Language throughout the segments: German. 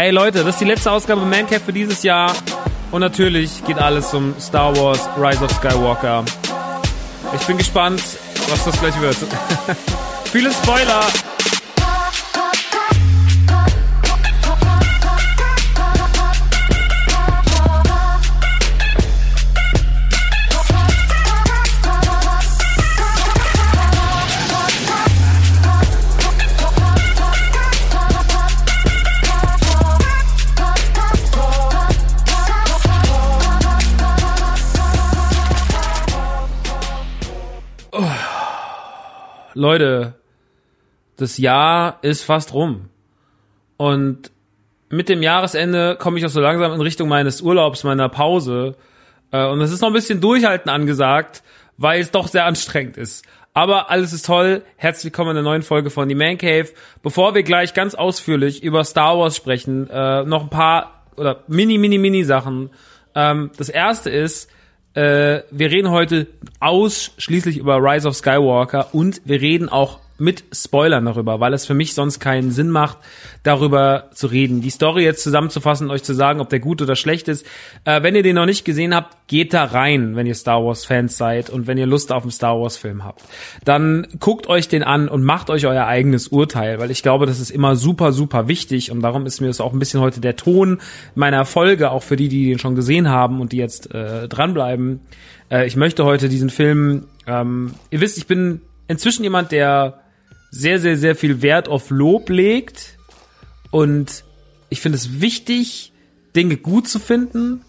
Hey Leute, das ist die letzte Ausgabe Mancap für dieses Jahr. Und natürlich geht alles um Star Wars Rise of Skywalker. Ich bin gespannt, was das gleich wird. Viele Spoiler! Leute, das Jahr ist fast rum. Und mit dem Jahresende komme ich auch so langsam in Richtung meines Urlaubs, meiner Pause. Äh, und es ist noch ein bisschen Durchhalten angesagt, weil es doch sehr anstrengend ist. Aber alles ist toll. Herzlich willkommen in der neuen Folge von The Man Cave. Bevor wir gleich ganz ausführlich über Star Wars sprechen, äh, noch ein paar oder mini, mini, mini Sachen. Ähm, das erste ist, äh, wir reden heute ausschließlich über Rise of Skywalker und wir reden auch mit Spoilern darüber, weil es für mich sonst keinen Sinn macht, darüber zu reden. Die Story jetzt zusammenzufassen und euch zu sagen, ob der gut oder schlecht ist. Äh, wenn ihr den noch nicht gesehen habt, geht da rein, wenn ihr Star Wars Fans seid und wenn ihr Lust auf einen Star Wars Film habt. Dann guckt euch den an und macht euch euer eigenes Urteil, weil ich glaube, das ist immer super, super wichtig und darum ist mir das auch ein bisschen heute der Ton meiner Folge, auch für die, die den schon gesehen haben und die jetzt äh, dranbleiben. Äh, ich möchte heute diesen Film, ähm, ihr wisst, ich bin inzwischen jemand, der sehr, sehr, sehr viel Wert auf Lob legt. Und ich finde es wichtig, Dinge gut zu finden,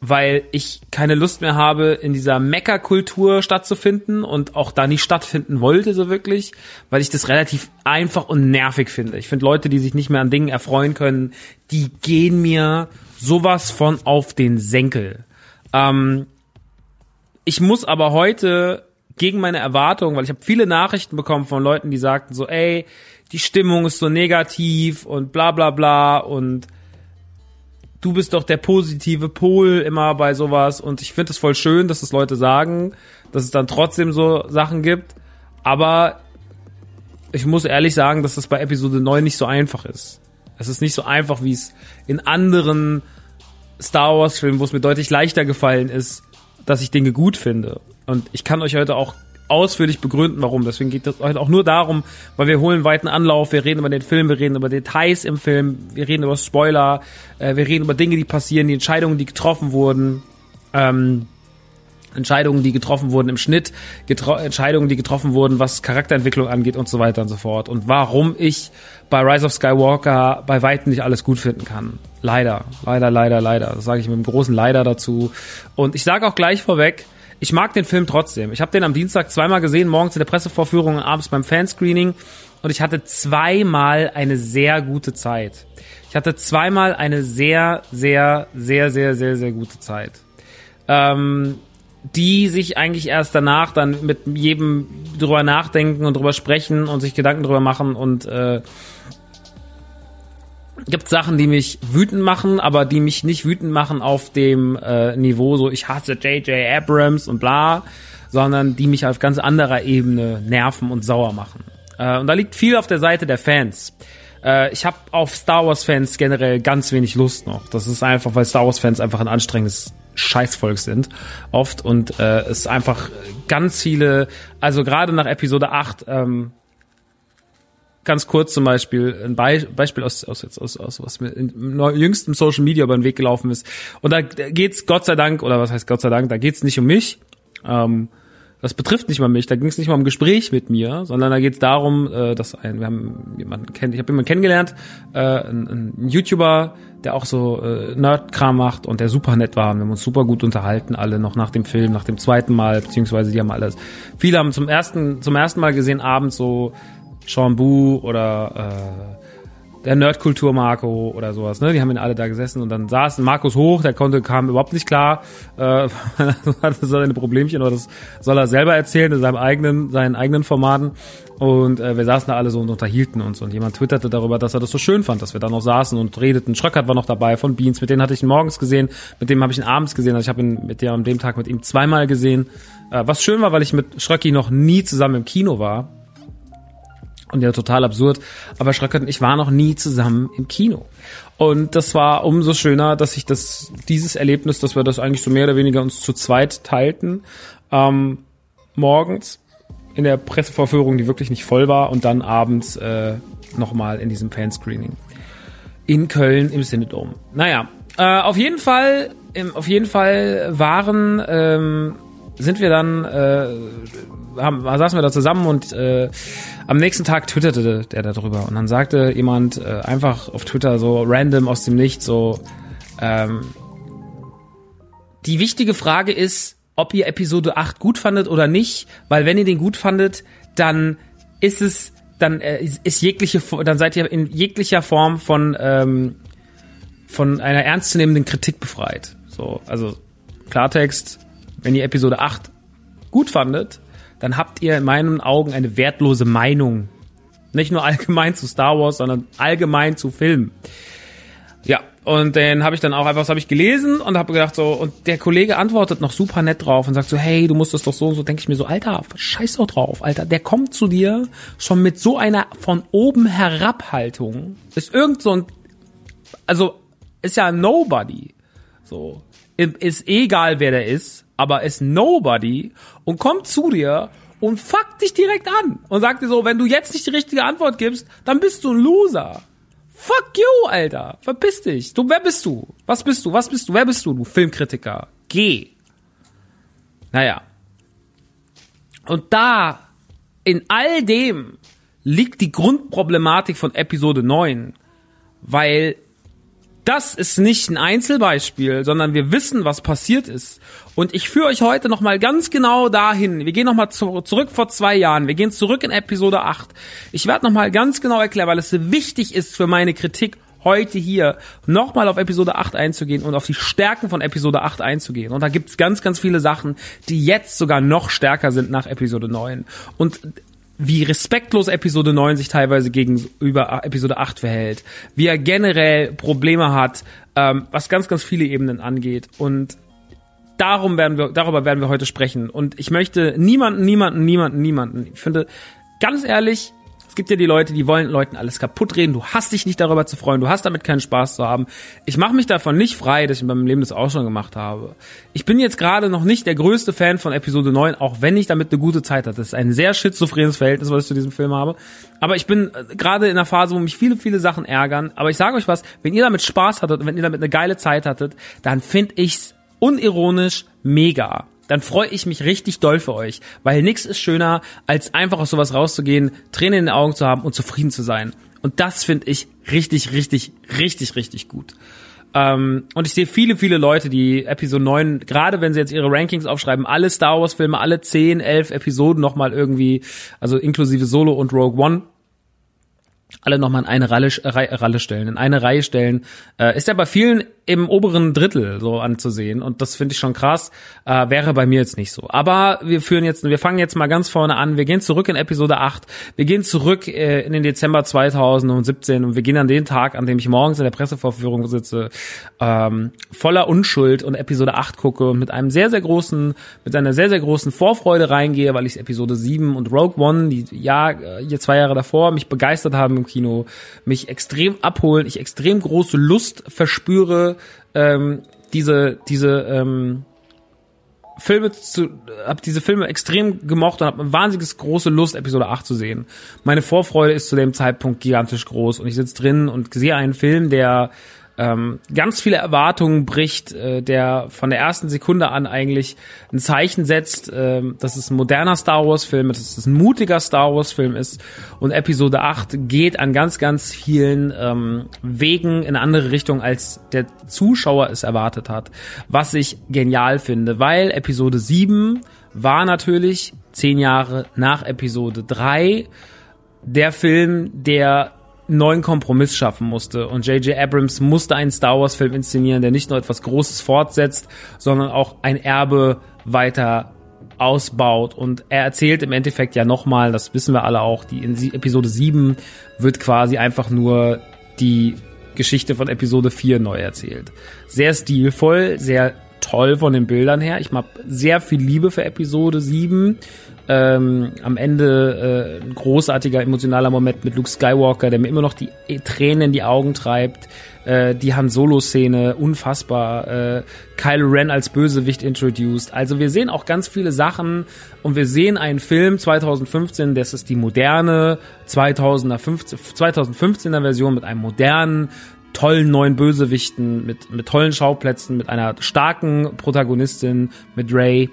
weil ich keine Lust mehr habe, in dieser Meckerkultur stattzufinden und auch da nicht stattfinden wollte, so wirklich, weil ich das relativ einfach und nervig finde. Ich finde Leute, die sich nicht mehr an Dingen erfreuen können, die gehen mir sowas von auf den Senkel. Ähm, ich muss aber heute gegen meine Erwartungen, weil ich habe viele Nachrichten bekommen von Leuten, die sagten so, ey, die Stimmung ist so negativ und bla bla bla und du bist doch der positive Pol immer bei sowas und ich finde es voll schön, dass es Leute sagen, dass es dann trotzdem so Sachen gibt, aber ich muss ehrlich sagen, dass das bei Episode 9 nicht so einfach ist. Es ist nicht so einfach, wie es in anderen Star Wars Filmen, wo es mir deutlich leichter gefallen ist, dass ich Dinge gut finde. Und ich kann euch heute auch ausführlich begründen, warum. Deswegen geht es heute auch nur darum, weil wir holen weiten Anlauf, wir reden über den Film, wir reden über Details im Film, wir reden über Spoiler, äh, wir reden über Dinge, die passieren, die Entscheidungen, die getroffen wurden. Ähm, Entscheidungen, die getroffen wurden im Schnitt, Entscheidungen, die getroffen wurden, was Charakterentwicklung angeht und so weiter und so fort. Und warum ich bei Rise of Skywalker bei weitem nicht alles gut finden kann. Leider, leider, leider, leider. Das sage ich mit einem großen Leider dazu. Und ich sage auch gleich vorweg, ich mag den Film trotzdem. Ich habe den am Dienstag zweimal gesehen, morgens in der Pressevorführung und abends beim Fanscreening. Und ich hatte zweimal eine sehr gute Zeit. Ich hatte zweimal eine sehr, sehr, sehr, sehr, sehr, sehr gute Zeit. Ähm, die sich eigentlich erst danach dann mit jedem drüber nachdenken und drüber sprechen und sich Gedanken drüber machen und äh, gibt Sachen, die mich wütend machen, aber die mich nicht wütend machen auf dem äh, Niveau so ich hasse JJ Abrams und bla, sondern die mich auf ganz anderer Ebene nerven und sauer machen. Äh, und da liegt viel auf der Seite der Fans. Äh, ich habe auf Star Wars Fans generell ganz wenig Lust noch. Das ist einfach, weil Star Wars Fans einfach ein anstrengendes Scheißvolk sind oft und äh, es einfach ganz viele, also gerade nach Episode 8, ähm, ganz kurz zum Beispiel ein Be Beispiel aus, aus, aus, aus, was mir im jüngsten Social Media über den Weg gelaufen ist. Und da geht's Gott sei Dank, oder was heißt Gott sei Dank, da geht's nicht um mich. Ähm, das betrifft nicht mal mich, da ging es nicht mal um Gespräch mit mir, sondern da geht es darum, äh, dass ein, wir haben jemanden kennt, ich habe jemanden kennengelernt, äh, ein, ein YouTuber, der auch so äh, Nerd-Kram macht und der super nett war. Und wir haben uns super gut unterhalten, alle noch nach dem Film, nach dem zweiten Mal, beziehungsweise die haben alles. Viele haben zum ersten, zum ersten Mal gesehen abends so Sean Bu oder äh, der Nerdkultur Marco oder sowas, ne? Die haben ihn alle da gesessen und dann saß Markus hoch, der konnte, kam überhaupt nicht klar, äh, hatte seine Problemchen, aber das soll er selber erzählen in seinem eigenen, seinen eigenen Formaten. Und äh, wir saßen da alle so und unterhielten uns und jemand twitterte darüber, dass er das so schön fand, dass wir da noch saßen und redeten. Schröckert war noch dabei von Beans, mit denen hatte ich ihn morgens gesehen, mit dem habe ich ihn abends gesehen, also ich habe ihn mit dem an dem Tag mit ihm zweimal gesehen. Äh, was schön war, weil ich mit Schröcki noch nie zusammen im Kino war und ja, total absurd. Aber Schröckert und ich waren noch nie zusammen im Kino. Und das war umso schöner, dass ich das, dieses Erlebnis, dass wir das eigentlich so mehr oder weniger uns zu zweit teilten, ähm, morgens in der Pressevorführung, die wirklich nicht voll war, und dann abends äh, nochmal in diesem Fanscreening. In Köln im Cinedom. Naja, äh, auf jeden Fall, im, auf jeden Fall waren, ähm, sind wir dann, äh, haben, saßen wir da zusammen und äh, am nächsten Tag twitterte der darüber und dann sagte jemand äh, einfach auf Twitter so random aus dem Nichts so, ähm, die wichtige Frage ist, ob ihr Episode 8 gut fandet oder nicht, weil wenn ihr den gut fandet, dann ist es, dann äh, ist jegliche, dann seid ihr in jeglicher Form von, ähm, von einer ernstzunehmenden Kritik befreit. So, also Klartext, wenn ihr Episode 8 gut fandet, dann habt ihr in meinen Augen eine wertlose Meinung. Nicht nur allgemein zu Star Wars, sondern allgemein zu Filmen. Ja, und den habe ich dann auch einfach, was habe ich gelesen und habe gedacht so, und der Kollege antwortet noch super nett drauf und sagt so, hey, du musst das doch so und so, denke ich mir so, Alter, scheiß doch drauf, Alter, der kommt zu dir schon mit so einer von oben herab Haltung. Ist irgend so ein, also, ist ja Nobody. So, ist egal, wer der ist, aber ist Nobody und kommt zu dir und fuckt dich direkt an und sagt dir so, wenn du jetzt nicht die richtige Antwort gibst, dann bist du ein Loser. Fuck you, Alter. Verpiss dich. Du, wer bist du? Was bist du? Was bist du? Wer bist du, du Filmkritiker? Geh. Naja. Und da, in all dem, liegt die Grundproblematik von Episode 9. Weil das ist nicht ein Einzelbeispiel, sondern wir wissen, was passiert ist. Und ich führe euch heute nochmal ganz genau dahin. Wir gehen nochmal zu, zurück vor zwei Jahren. Wir gehen zurück in Episode 8. Ich werde nochmal ganz genau erklären, weil es wichtig ist für meine Kritik heute hier nochmal auf Episode 8 einzugehen und auf die Stärken von Episode 8 einzugehen. Und da gibt's ganz, ganz viele Sachen, die jetzt sogar noch stärker sind nach Episode 9. Und wie respektlos Episode 9 sich teilweise gegenüber Episode 8 verhält, wie er generell Probleme hat, ähm, was ganz, ganz viele Ebenen angeht. Und darum werden wir, darüber werden wir heute sprechen. Und ich möchte niemanden, niemanden, niemanden, niemanden. Ich finde, ganz ehrlich, gibt ja die Leute, die wollen Leuten alles kaputt reden. Du hast dich nicht darüber zu freuen. Du hast damit keinen Spaß zu haben. Ich mache mich davon nicht frei, dass ich in meinem Leben das auch schon gemacht habe. Ich bin jetzt gerade noch nicht der größte Fan von Episode 9, auch wenn ich damit eine gute Zeit hatte. Das ist ein sehr schizophrenes Verhältnis, was ich zu diesem Film habe. Aber ich bin äh, gerade in einer Phase, wo mich viele, viele Sachen ärgern. Aber ich sage euch was, wenn ihr damit Spaß hattet und wenn ihr damit eine geile Zeit hattet, dann finde ich's unironisch mega dann freue ich mich richtig doll für euch, weil nichts ist schöner, als einfach aus sowas rauszugehen, Tränen in den Augen zu haben und zufrieden zu sein. Und das finde ich richtig, richtig, richtig, richtig gut. Ähm, und ich sehe viele, viele Leute, die Episode 9, gerade wenn sie jetzt ihre Rankings aufschreiben, alle Star Wars Filme, alle 10, 11 Episoden nochmal irgendwie, also inklusive Solo und Rogue One, alle nochmal in eine Ralle, Ralle stellen, in eine Reihe stellen, äh, ist ja bei vielen im oberen Drittel so anzusehen und das finde ich schon krass. Äh, wäre bei mir jetzt nicht so. Aber wir führen jetzt, wir fangen jetzt mal ganz vorne an. Wir gehen zurück in Episode 8. Wir gehen zurück äh, in den Dezember 2017 und wir gehen an den Tag, an dem ich morgens in der Pressevorführung sitze, ähm, voller Unschuld und Episode 8 gucke und mit einem sehr, sehr großen, mit einer sehr, sehr großen Vorfreude reingehe, weil ich Episode 7 und Rogue One, die ja, hier zwei Jahre davor mich begeistert haben im Kino, mich extrem abholen, ich extrem große Lust verspüre, ähm, diese, diese ähm, Filme zu, hab diese Filme extrem gemocht und habe eine wahnsinnig große Lust, Episode 8 zu sehen. Meine Vorfreude ist zu dem Zeitpunkt gigantisch groß und ich sitze drin und sehe einen Film, der ähm, ganz viele Erwartungen bricht, äh, der von der ersten Sekunde an eigentlich ein Zeichen setzt, äh, dass es ein moderner Star Wars Film ist, dass es ein mutiger Star Wars Film ist. Und Episode 8 geht an ganz, ganz vielen ähm, Wegen in eine andere Richtung, als der Zuschauer es erwartet hat, was ich genial finde, weil Episode 7 war natürlich zehn Jahre nach Episode 3 der Film, der neuen Kompromiss schaffen musste. Und J.J. Abrams musste einen Star Wars-Film inszenieren, der nicht nur etwas Großes fortsetzt, sondern auch ein Erbe weiter ausbaut. Und er erzählt im Endeffekt ja nochmal, das wissen wir alle auch, die in Episode 7 wird quasi einfach nur die Geschichte von Episode 4 neu erzählt. Sehr stilvoll, sehr toll von den Bildern her. Ich habe sehr viel Liebe für Episode 7 ähm, am Ende äh, ein großartiger emotionaler Moment mit Luke Skywalker, der mir immer noch die Tränen in die Augen treibt. Äh, die Han Solo-Szene, unfassbar. Äh, Kylo Ren als Bösewicht introduced. Also wir sehen auch ganz viele Sachen und wir sehen einen Film 2015, das ist die moderne 2015, 2015er Version mit einem modernen, tollen neuen Bösewichten, mit, mit tollen Schauplätzen, mit einer starken Protagonistin, mit Ray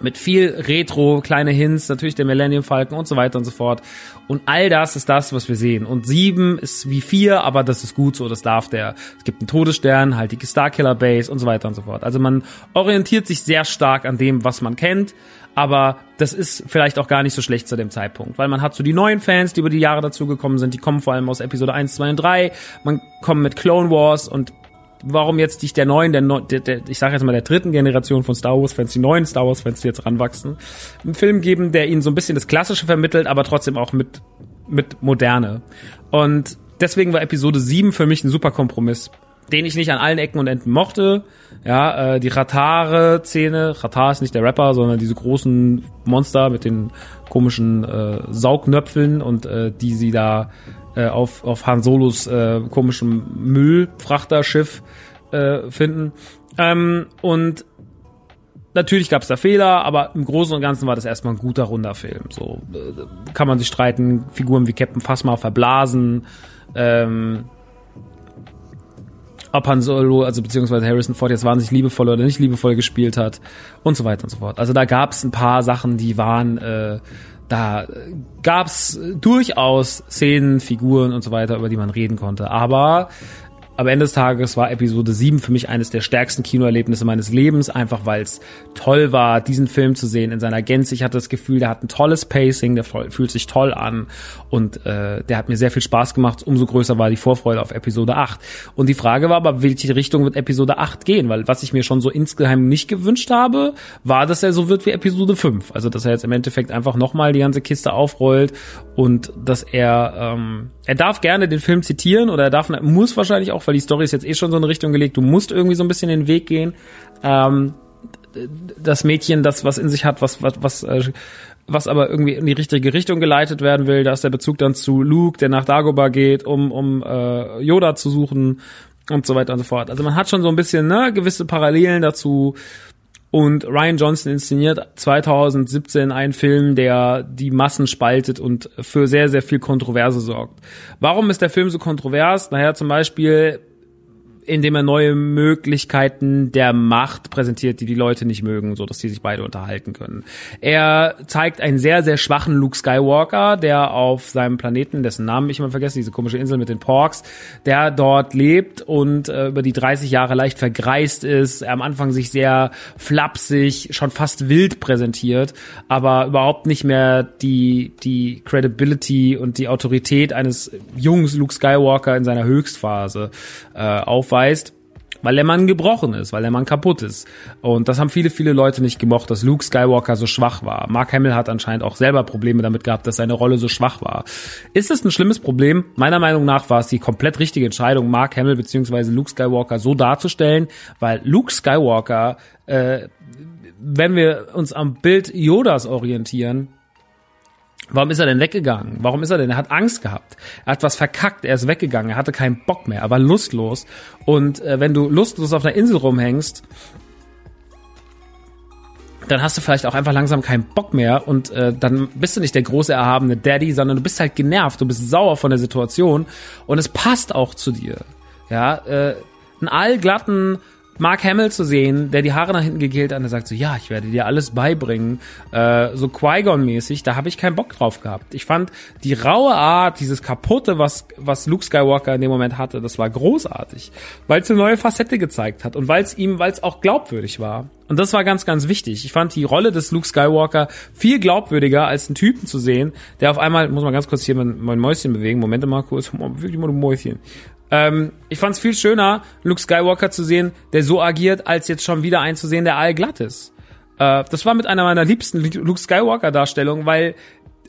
mit viel Retro, kleine Hints, natürlich der Millennium Falcon und so weiter und so fort. Und all das ist das, was wir sehen. Und sieben ist wie vier, aber das ist gut so, das darf der. Es gibt einen Todesstern, halt die Starkiller Base und so weiter und so fort. Also man orientiert sich sehr stark an dem, was man kennt, aber das ist vielleicht auch gar nicht so schlecht zu dem Zeitpunkt, weil man hat so die neuen Fans, die über die Jahre dazugekommen sind, die kommen vor allem aus Episode 1, 2 und 3, man kommt mit Clone Wars und warum jetzt nicht der neuen, der, der, der ich sage jetzt mal der dritten Generation von Star Wars Fans, die neuen Star Wars Fans, die jetzt ranwachsen, einen Film geben, der ihnen so ein bisschen das Klassische vermittelt, aber trotzdem auch mit mit Moderne. Und deswegen war Episode 7 für mich ein super Kompromiss, den ich nicht an allen Ecken und Enden mochte. Ja, äh, die Ratare-Szene, Ratar ist nicht der Rapper, sondern diese großen Monster mit den komischen äh, Saugnöpfeln und äh, die sie da äh, auf, auf Han Solos äh, komischem Müllfrachterschiff äh, finden. Ähm, und natürlich gab es da Fehler, aber im Großen und Ganzen war das erstmal ein guter, runder Film. So äh, kann man sich streiten, Figuren wie Captain Phasma verblasen, ähm, ob Han Solo, also beziehungsweise Harrison Ford jetzt wahnsinnig liebevoll oder nicht liebevoll gespielt hat und so weiter und so fort. Also da gab es ein paar Sachen, die waren äh, da gab's durchaus Szenen, Figuren und so weiter, über die man reden konnte. Aber am Ende des Tages war Episode 7 für mich eines der stärksten Kinoerlebnisse meines Lebens, einfach weil es toll war, diesen Film zu sehen in seiner Gänze. Ich hatte das Gefühl, der hat ein tolles Pacing, der fühlt sich toll an und äh, der hat mir sehr viel Spaß gemacht. Umso größer war die Vorfreude auf Episode 8. Und die Frage war aber, welche Richtung wird Episode 8 gehen? Weil was ich mir schon so insgeheim nicht gewünscht habe, war, dass er so wird wie Episode 5. Also dass er jetzt im Endeffekt einfach nochmal die ganze Kiste aufrollt und dass er, ähm, er darf gerne den Film zitieren oder er darf, muss wahrscheinlich auch weil die Story ist jetzt eh schon so eine Richtung gelegt, du musst irgendwie so ein bisschen den Weg gehen. Ähm, das Mädchen, das was in sich hat, was, was, was, äh, was aber irgendwie in die richtige Richtung geleitet werden will, da ist der Bezug dann zu Luke, der nach Dagobah geht, um, um äh, Yoda zu suchen und so weiter und so fort. Also man hat schon so ein bisschen ne, gewisse Parallelen dazu. Und Ryan Johnson inszeniert 2017 einen Film, der die Massen spaltet und für sehr, sehr viel Kontroverse sorgt. Warum ist der Film so kontrovers? Naja, zum Beispiel indem er neue Möglichkeiten der Macht präsentiert, die die Leute nicht mögen, so dass die sich beide unterhalten können. Er zeigt einen sehr, sehr schwachen Luke Skywalker, der auf seinem Planeten, dessen Namen ich immer vergesse, diese komische Insel mit den Porks, der dort lebt und äh, über die 30 Jahre leicht vergreist ist, er am Anfang sich sehr flapsig, schon fast wild präsentiert, aber überhaupt nicht mehr die, die Credibility und die Autorität eines jungen Luke Skywalker in seiner Höchstphase äh, auf aufweist, weil der Mann gebrochen ist, weil der Mann kaputt ist. Und das haben viele, viele Leute nicht gemocht, dass Luke Skywalker so schwach war. Mark Hamill hat anscheinend auch selber Probleme damit gehabt, dass seine Rolle so schwach war. Ist es ein schlimmes Problem? Meiner Meinung nach war es die komplett richtige Entscheidung, Mark Hamill bzw. Luke Skywalker so darzustellen, weil Luke Skywalker, äh, wenn wir uns am Bild Yodas orientieren, Warum ist er denn weggegangen? Warum ist er denn? Er hat Angst gehabt. Er hat was verkackt. Er ist weggegangen. Er hatte keinen Bock mehr. Er war lustlos. Und äh, wenn du lustlos auf einer Insel rumhängst, dann hast du vielleicht auch einfach langsam keinen Bock mehr und äh, dann bist du nicht der große erhabene Daddy, sondern du bist halt genervt, du bist sauer von der Situation und es passt auch zu dir. Ja, äh, einen allglatten Mark Hamill zu sehen, der die Haare nach hinten gegelt hat und der sagt so, ja, ich werde dir alles beibringen, äh, so Qui-Gon-mäßig, da habe ich keinen Bock drauf gehabt. Ich fand die raue Art, dieses kaputte, was, was Luke Skywalker in dem Moment hatte, das war großartig, weil es eine neue Facette gezeigt hat und weil es ihm, weil es auch glaubwürdig war. Und das war ganz, ganz wichtig. Ich fand die Rolle des Luke Skywalker viel glaubwürdiger, als einen Typen zu sehen, der auf einmal, muss man ganz kurz hier mein, mein Mäuschen bewegen, Moment mal kurz, wirklich mal ein Mäuschen. Ähm, ich fand es viel schöner, Luke Skywalker zu sehen, der so agiert, als jetzt schon wieder einen zu sehen, der allglatt ist. Äh, das war mit einer meiner liebsten Luke Skywalker-Darstellungen, weil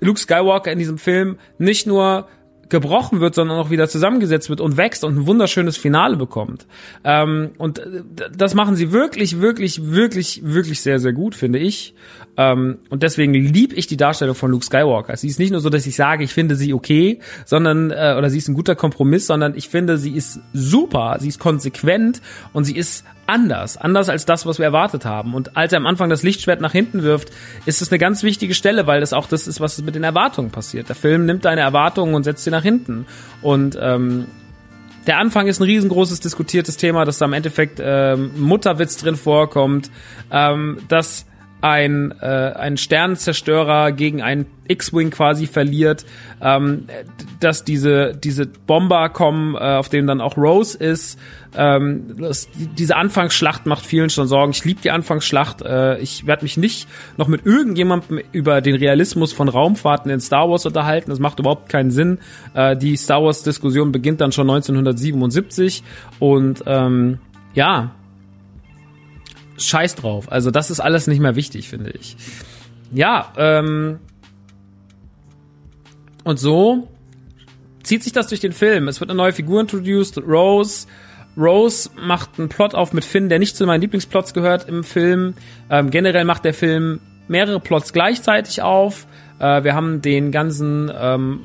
Luke Skywalker in diesem Film nicht nur gebrochen wird, sondern auch wieder zusammengesetzt wird und wächst und ein wunderschönes Finale bekommt. Ähm, und äh, das machen sie wirklich, wirklich, wirklich, wirklich sehr, sehr gut, finde ich. Ähm, und deswegen lieb ich die Darstellung von Luke Skywalker. Sie ist nicht nur so, dass ich sage, ich finde sie okay, sondern äh, oder sie ist ein guter Kompromiss, sondern ich finde, sie ist super, sie ist konsequent und sie ist anders, anders als das, was wir erwartet haben. Und als er am Anfang das Lichtschwert nach hinten wirft, ist es eine ganz wichtige Stelle, weil das auch das ist, was mit den Erwartungen passiert. Der Film nimmt deine Erwartungen und setzt sie nach hinten. Und ähm, der Anfang ist ein riesengroßes diskutiertes Thema, dass da im Endeffekt ähm, Mutterwitz drin vorkommt, ähm, dass ein, äh, ein Sternenzerstörer gegen einen X-Wing quasi verliert, ähm, dass diese, diese Bomber kommen, äh, auf denen dann auch Rose ist. Ähm, das, diese Anfangsschlacht macht vielen schon Sorgen. Ich liebe die Anfangsschlacht. Äh, ich werde mich nicht noch mit irgendjemandem über den Realismus von Raumfahrten in Star Wars unterhalten. Das macht überhaupt keinen Sinn. Äh, die Star Wars-Diskussion beginnt dann schon 1977 und ähm, ja, scheiß drauf. Also das ist alles nicht mehr wichtig, finde ich. Ja, ähm, und so zieht sich das durch den Film. Es wird eine neue Figur introduced, Rose. Rose macht einen Plot auf mit Finn, der nicht zu meinen Lieblingsplots gehört im Film. Ähm, generell macht der Film mehrere Plots gleichzeitig auf. Äh, wir haben den ganzen ähm,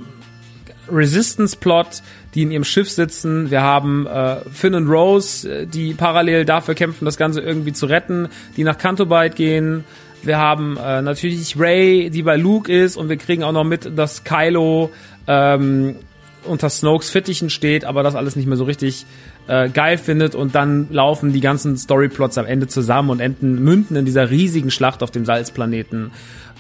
Resistance-Plot, die in ihrem Schiff sitzen. Wir haben äh, Finn und Rose, äh, die parallel dafür kämpfen, das Ganze irgendwie zu retten, die nach Cantobite gehen. Wir haben äh, natürlich Ray, die bei Luke ist, und wir kriegen auch noch mit, dass Kylo ähm, unter Snokes Fittichen steht, aber das alles nicht mehr so richtig äh, geil findet und dann laufen die ganzen Storyplots am Ende zusammen und enden münden in dieser riesigen Schlacht auf dem Salzplaneten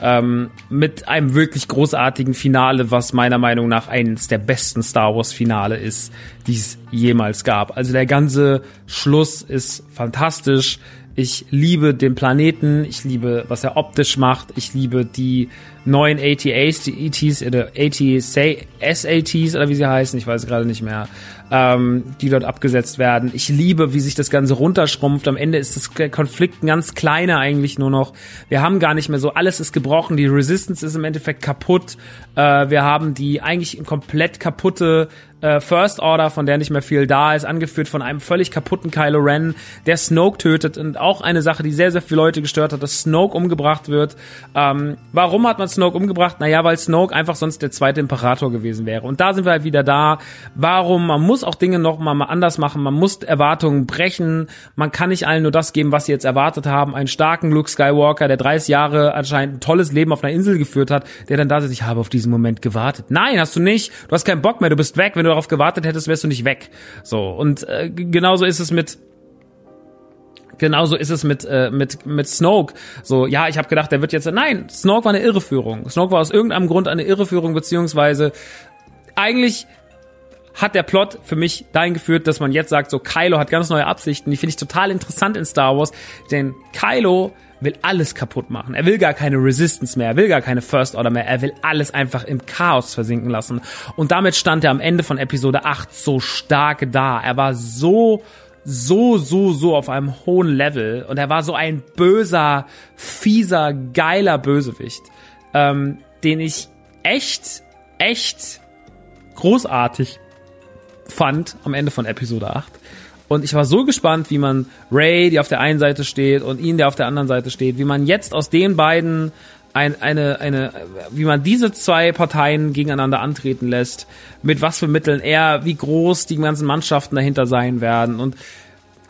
ähm, mit einem wirklich großartigen Finale, was meiner Meinung nach eines der besten Star Wars Finale ist, die es jemals gab. Also der ganze Schluss ist fantastisch. Ich liebe den Planeten, ich liebe, was er optisch macht, ich liebe die neuen ATAs, die ETs oder ATs, SATs oder wie sie heißen, ich weiß gerade nicht mehr ähm, die dort abgesetzt werden. Ich liebe, wie sich das Ganze runterschrumpft. Am Ende ist das Konflikt ein ganz kleiner eigentlich nur noch. Wir haben gar nicht mehr so, alles ist gebrochen, die Resistance ist im Endeffekt kaputt. Äh, wir haben die eigentlich komplett kaputte äh, First Order, von der nicht mehr viel da ist, angeführt von einem völlig kaputten Kylo Ren, der Snoke tötet und auch eine Sache, die sehr, sehr viele Leute gestört hat, dass Snoke umgebracht wird. Ähm, warum hat man Snoke umgebracht? Naja, weil Snoke einfach sonst der zweite Imperator gewesen wäre. Und da sind wir halt wieder da. Warum? Man muss auch Dinge noch mal anders machen. Man muss Erwartungen brechen. Man kann nicht allen nur das geben, was sie jetzt erwartet haben. Einen starken Luke Skywalker, der 30 Jahre anscheinend ein tolles Leben auf einer Insel geführt hat, der dann da sitzt, ich habe auf diesen Moment gewartet. Nein, hast du nicht. Du hast keinen Bock mehr. Du bist weg. Wenn du darauf gewartet hättest, wärst du nicht weg. So. Und äh, genauso ist es mit genauso ist es mit äh, mit mit Snoke. So, ja, ich habe gedacht, der wird jetzt nein, Snoke war eine Irreführung. Snoke war aus irgendeinem Grund eine Irreführung beziehungsweise eigentlich hat der Plot für mich dahin geführt, dass man jetzt sagt, so Kylo hat ganz neue Absichten. Die finde ich total interessant in Star Wars, denn Kylo will alles kaputt machen. Er will gar keine Resistance mehr, er will gar keine First Order mehr, er will alles einfach im Chaos versinken lassen. Und damit stand er am Ende von Episode 8 so stark da. Er war so so, so, so auf einem hohen Level und er war so ein böser, fieser, geiler Bösewicht, ähm, den ich echt, echt großartig fand am Ende von Episode 8. Und ich war so gespannt, wie man Ray, die auf der einen Seite steht, und ihn, der auf der anderen Seite steht, wie man jetzt aus den beiden ein, eine, eine, wie man diese zwei Parteien gegeneinander antreten lässt, mit was für Mitteln er, wie groß die ganzen Mannschaften dahinter sein werden. Und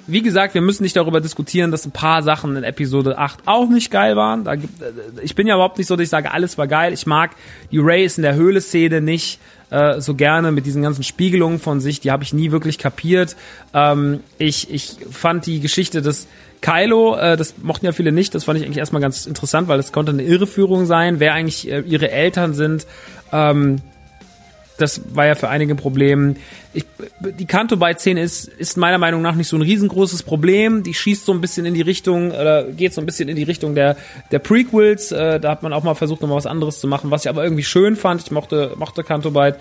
wie gesagt, wir müssen nicht darüber diskutieren, dass ein paar Sachen in Episode 8 auch nicht geil waren. Da gibt, ich bin ja überhaupt nicht so, dass ich sage, alles war geil. Ich mag die Rays in der Höhle-Szene nicht äh, so gerne mit diesen ganzen Spiegelungen von sich. Die habe ich nie wirklich kapiert. Ähm, ich, ich fand die Geschichte des Kylo, äh, das mochten ja viele nicht, das fand ich eigentlich erstmal ganz interessant, weil das konnte eine Irreführung sein, wer eigentlich äh, ihre Eltern sind. Ähm, das war ja für einige ein Problem. Ich, die Kanto bei 10 ist, ist meiner Meinung nach nicht so ein riesengroßes Problem. Die schießt so ein bisschen in die Richtung, oder geht so ein bisschen in die Richtung der, der Prequels. Äh, da hat man auch mal versucht, nochmal was anderes zu machen, was ich aber irgendwie schön fand. Ich mochte, mochte Kanto Byte.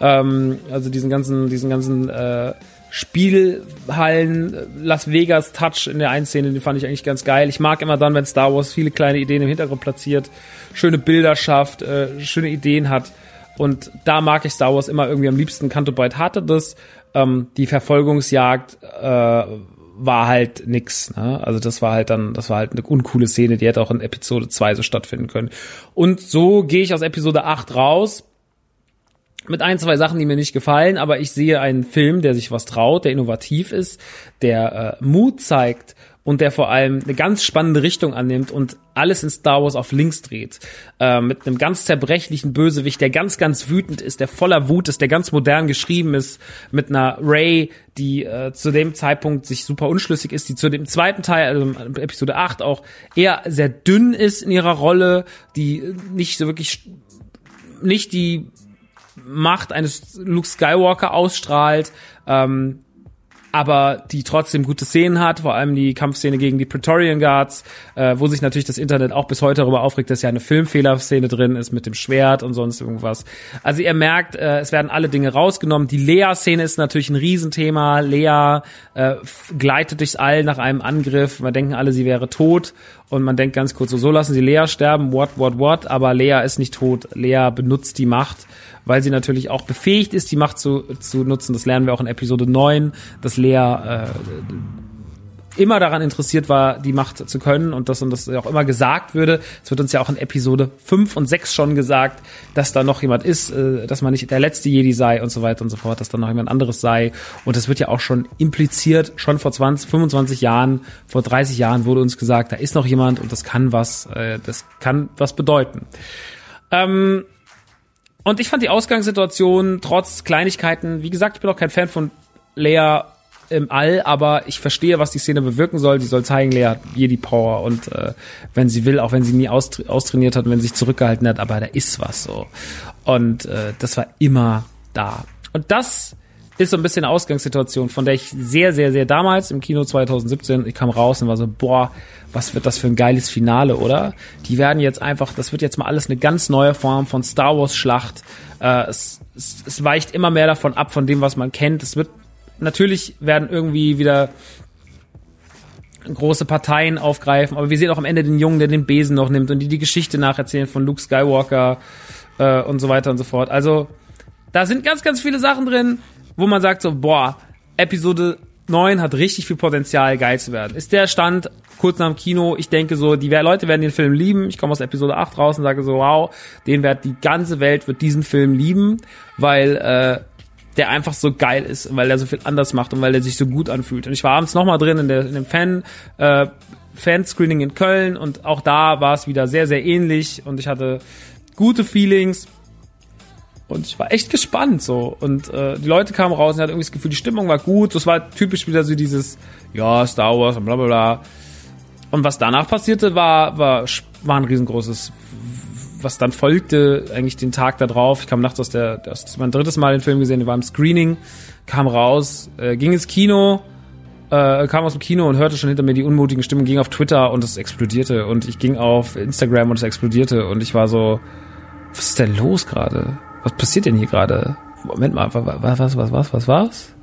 Ähm, also diesen ganzen, diesen ganzen äh, Spielhallen, Las Vegas Touch in der einen Szene, den fand ich eigentlich ganz geil. Ich mag immer dann, wenn Star Wars viele kleine Ideen im Hintergrund platziert, schöne Bilder schafft, äh, schöne Ideen hat. Und da mag ich Star Wars immer irgendwie am liebsten. Canto Bight hatte das. Ähm, die Verfolgungsjagd äh, war halt nix. Ne? Also das war halt dann, das war halt eine uncoole Szene, die hätte auch in Episode 2 so stattfinden können. Und so gehe ich aus Episode 8 raus mit ein, zwei Sachen, die mir nicht gefallen, aber ich sehe einen Film, der sich was traut, der innovativ ist, der äh, Mut zeigt und der vor allem eine ganz spannende Richtung annimmt und alles in Star Wars auf links dreht. Äh, mit einem ganz zerbrechlichen Bösewicht, der ganz, ganz wütend ist, der voller Wut ist, der ganz modern geschrieben ist, mit einer Ray, die äh, zu dem Zeitpunkt sich super unschlüssig ist, die zu dem zweiten Teil, also Episode 8 auch eher sehr dünn ist in ihrer Rolle, die nicht so wirklich nicht die Macht eines Luke Skywalker ausstrahlt, ähm, aber die trotzdem gute Szenen hat, vor allem die Kampfszene gegen die Praetorian Guards, äh, wo sich natürlich das Internet auch bis heute darüber aufregt, dass ja eine Filmfehlerszene drin ist mit dem Schwert und sonst irgendwas. Also ihr merkt, äh, es werden alle Dinge rausgenommen. Die Lea-Szene ist natürlich ein Riesenthema. Lea äh, gleitet durchs All nach einem Angriff. Man denken alle, sie wäre tot und man denkt ganz kurz so, so lassen sie Lea sterben, what, what, what, aber Lea ist nicht tot. Lea benutzt die Macht weil sie natürlich auch befähigt ist, die Macht zu, zu nutzen. Das lernen wir auch in Episode 9, dass Lea äh, immer daran interessiert war, die Macht zu können und dass und das auch immer gesagt würde. Es wird uns ja auch in Episode 5 und 6 schon gesagt, dass da noch jemand ist, äh, dass man nicht der letzte Jedi sei und so weiter und so fort, dass da noch jemand anderes sei. Und das wird ja auch schon impliziert, schon vor 20, 25 Jahren, vor 30 Jahren wurde uns gesagt, da ist noch jemand und das kann was, äh, das kann was bedeuten. Ähm, Und ich fand die Ausgangssituation trotz Kleinigkeiten, wie gesagt, ich bin auch kein Fan von Lea im All, aber ich verstehe, was die Szene bewirken soll. Sie soll zeigen, Lea hat die Power und äh, wenn sie will, auch wenn sie nie austra austrainiert hat, wenn sie sich zurückgehalten hat, aber da ist was so. Und äh, das war immer da. Und das ist so ein bisschen Ausgangssituation, von der ich sehr, sehr, sehr damals im Kino 2017, ich kam raus und war so, boah, was wird das für ein geiles Finale, oder? Die werden jetzt einfach, das wird jetzt mal alles eine ganz neue Form von Star Wars Schlacht. Äh, es, es, es weicht immer mehr davon ab, von dem, was man kennt. Es wird, natürlich werden irgendwie wieder große Parteien aufgreifen, aber wir sehen auch am Ende den Jungen, der den Besen noch nimmt und die die Geschichte nacherzählen von Luke Skywalker äh, und so weiter und so fort. Also, da sind ganz, ganz viele Sachen drin wo man sagt so, boah, Episode 9 hat richtig viel Potenzial, geil zu werden. Ist der Stand kurz nach dem Kino, ich denke so, die Leute werden den Film lieben. Ich komme aus Episode 8 raus und sage so, wow, den wird die ganze Welt wird diesen Film lieben, weil äh, der einfach so geil ist, weil er so viel anders macht und weil er sich so gut anfühlt. Und ich war abends nochmal drin in, der, in dem Fan, äh, Fanscreening in Köln und auch da war es wieder sehr, sehr ähnlich und ich hatte gute Feelings. Und ich war echt gespannt so. Und äh, die Leute kamen raus und hatten irgendwie das Gefühl, die Stimmung war gut. Das war typisch wieder so dieses, ja, Star Wars und bla bla bla. Und was danach passierte, war, war, war ein riesengroßes, was dann folgte, eigentlich den Tag da drauf. Ich kam nachts aus der, das ist mein drittes Mal den Film gesehen, war im Screening, kam raus, äh, ging ins Kino, äh, kam aus dem Kino und hörte schon hinter mir die unmutigen Stimmen, ging auf Twitter und es explodierte. Und ich ging auf Instagram und es explodierte. Und ich war so, was ist denn los gerade? was passiert denn hier gerade? Moment mal, was, was, was, was, was, was?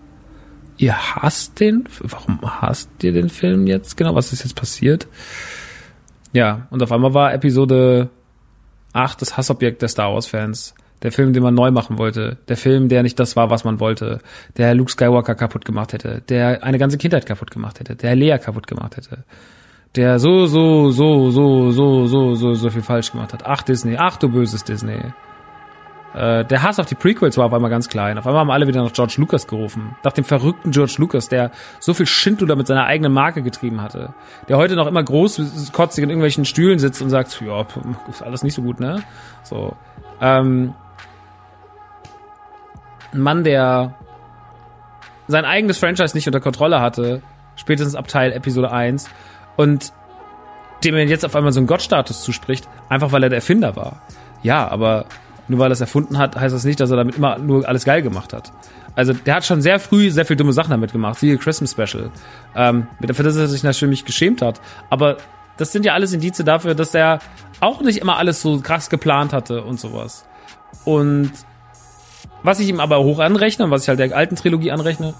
Ihr hasst den? Warum hasst ihr den Film jetzt? Genau, was ist jetzt passiert? Ja, und auf einmal war Episode 8 das Hassobjekt der Star Wars Fans. Der Film, den man neu machen wollte. Der Film, der nicht das war, was man wollte. Der Luke Skywalker kaputt gemacht hätte. Der eine ganze Kindheit kaputt gemacht hätte. Der Lea kaputt gemacht hätte. Der so, so, so, so, so, so, so, so viel falsch gemacht hat. Ach Disney, ach du böses Disney. Äh, der Hass auf die Prequels war auf einmal ganz klein. Auf einmal haben alle wieder nach George Lucas gerufen. Nach dem verrückten George Lucas, der so viel Schindluder mit seiner eigenen Marke getrieben hatte. Der heute noch immer großkotzig in irgendwelchen Stühlen sitzt und sagt, ja, ist alles nicht so gut, ne? So. Ähm, ein Mann, der sein eigenes Franchise nicht unter Kontrolle hatte, spätestens ab Teil Episode 1 und dem er jetzt auf einmal so einen Gottstatus zuspricht, einfach weil er der Erfinder war. Ja, aber nur weil er es erfunden hat, heißt das nicht, dass er damit immer nur alles geil gemacht hat. Also der hat schon sehr früh sehr viel dumme Sachen damit gemacht, siehe Christmas Special. Ähm, dafür, dass er sich natürlich geschämt hat. Aber das sind ja alles Indizien dafür, dass er auch nicht immer alles so krass geplant hatte und sowas. Und was ich ihm aber hoch anrechne und was ich halt der alten Trilogie anrechne,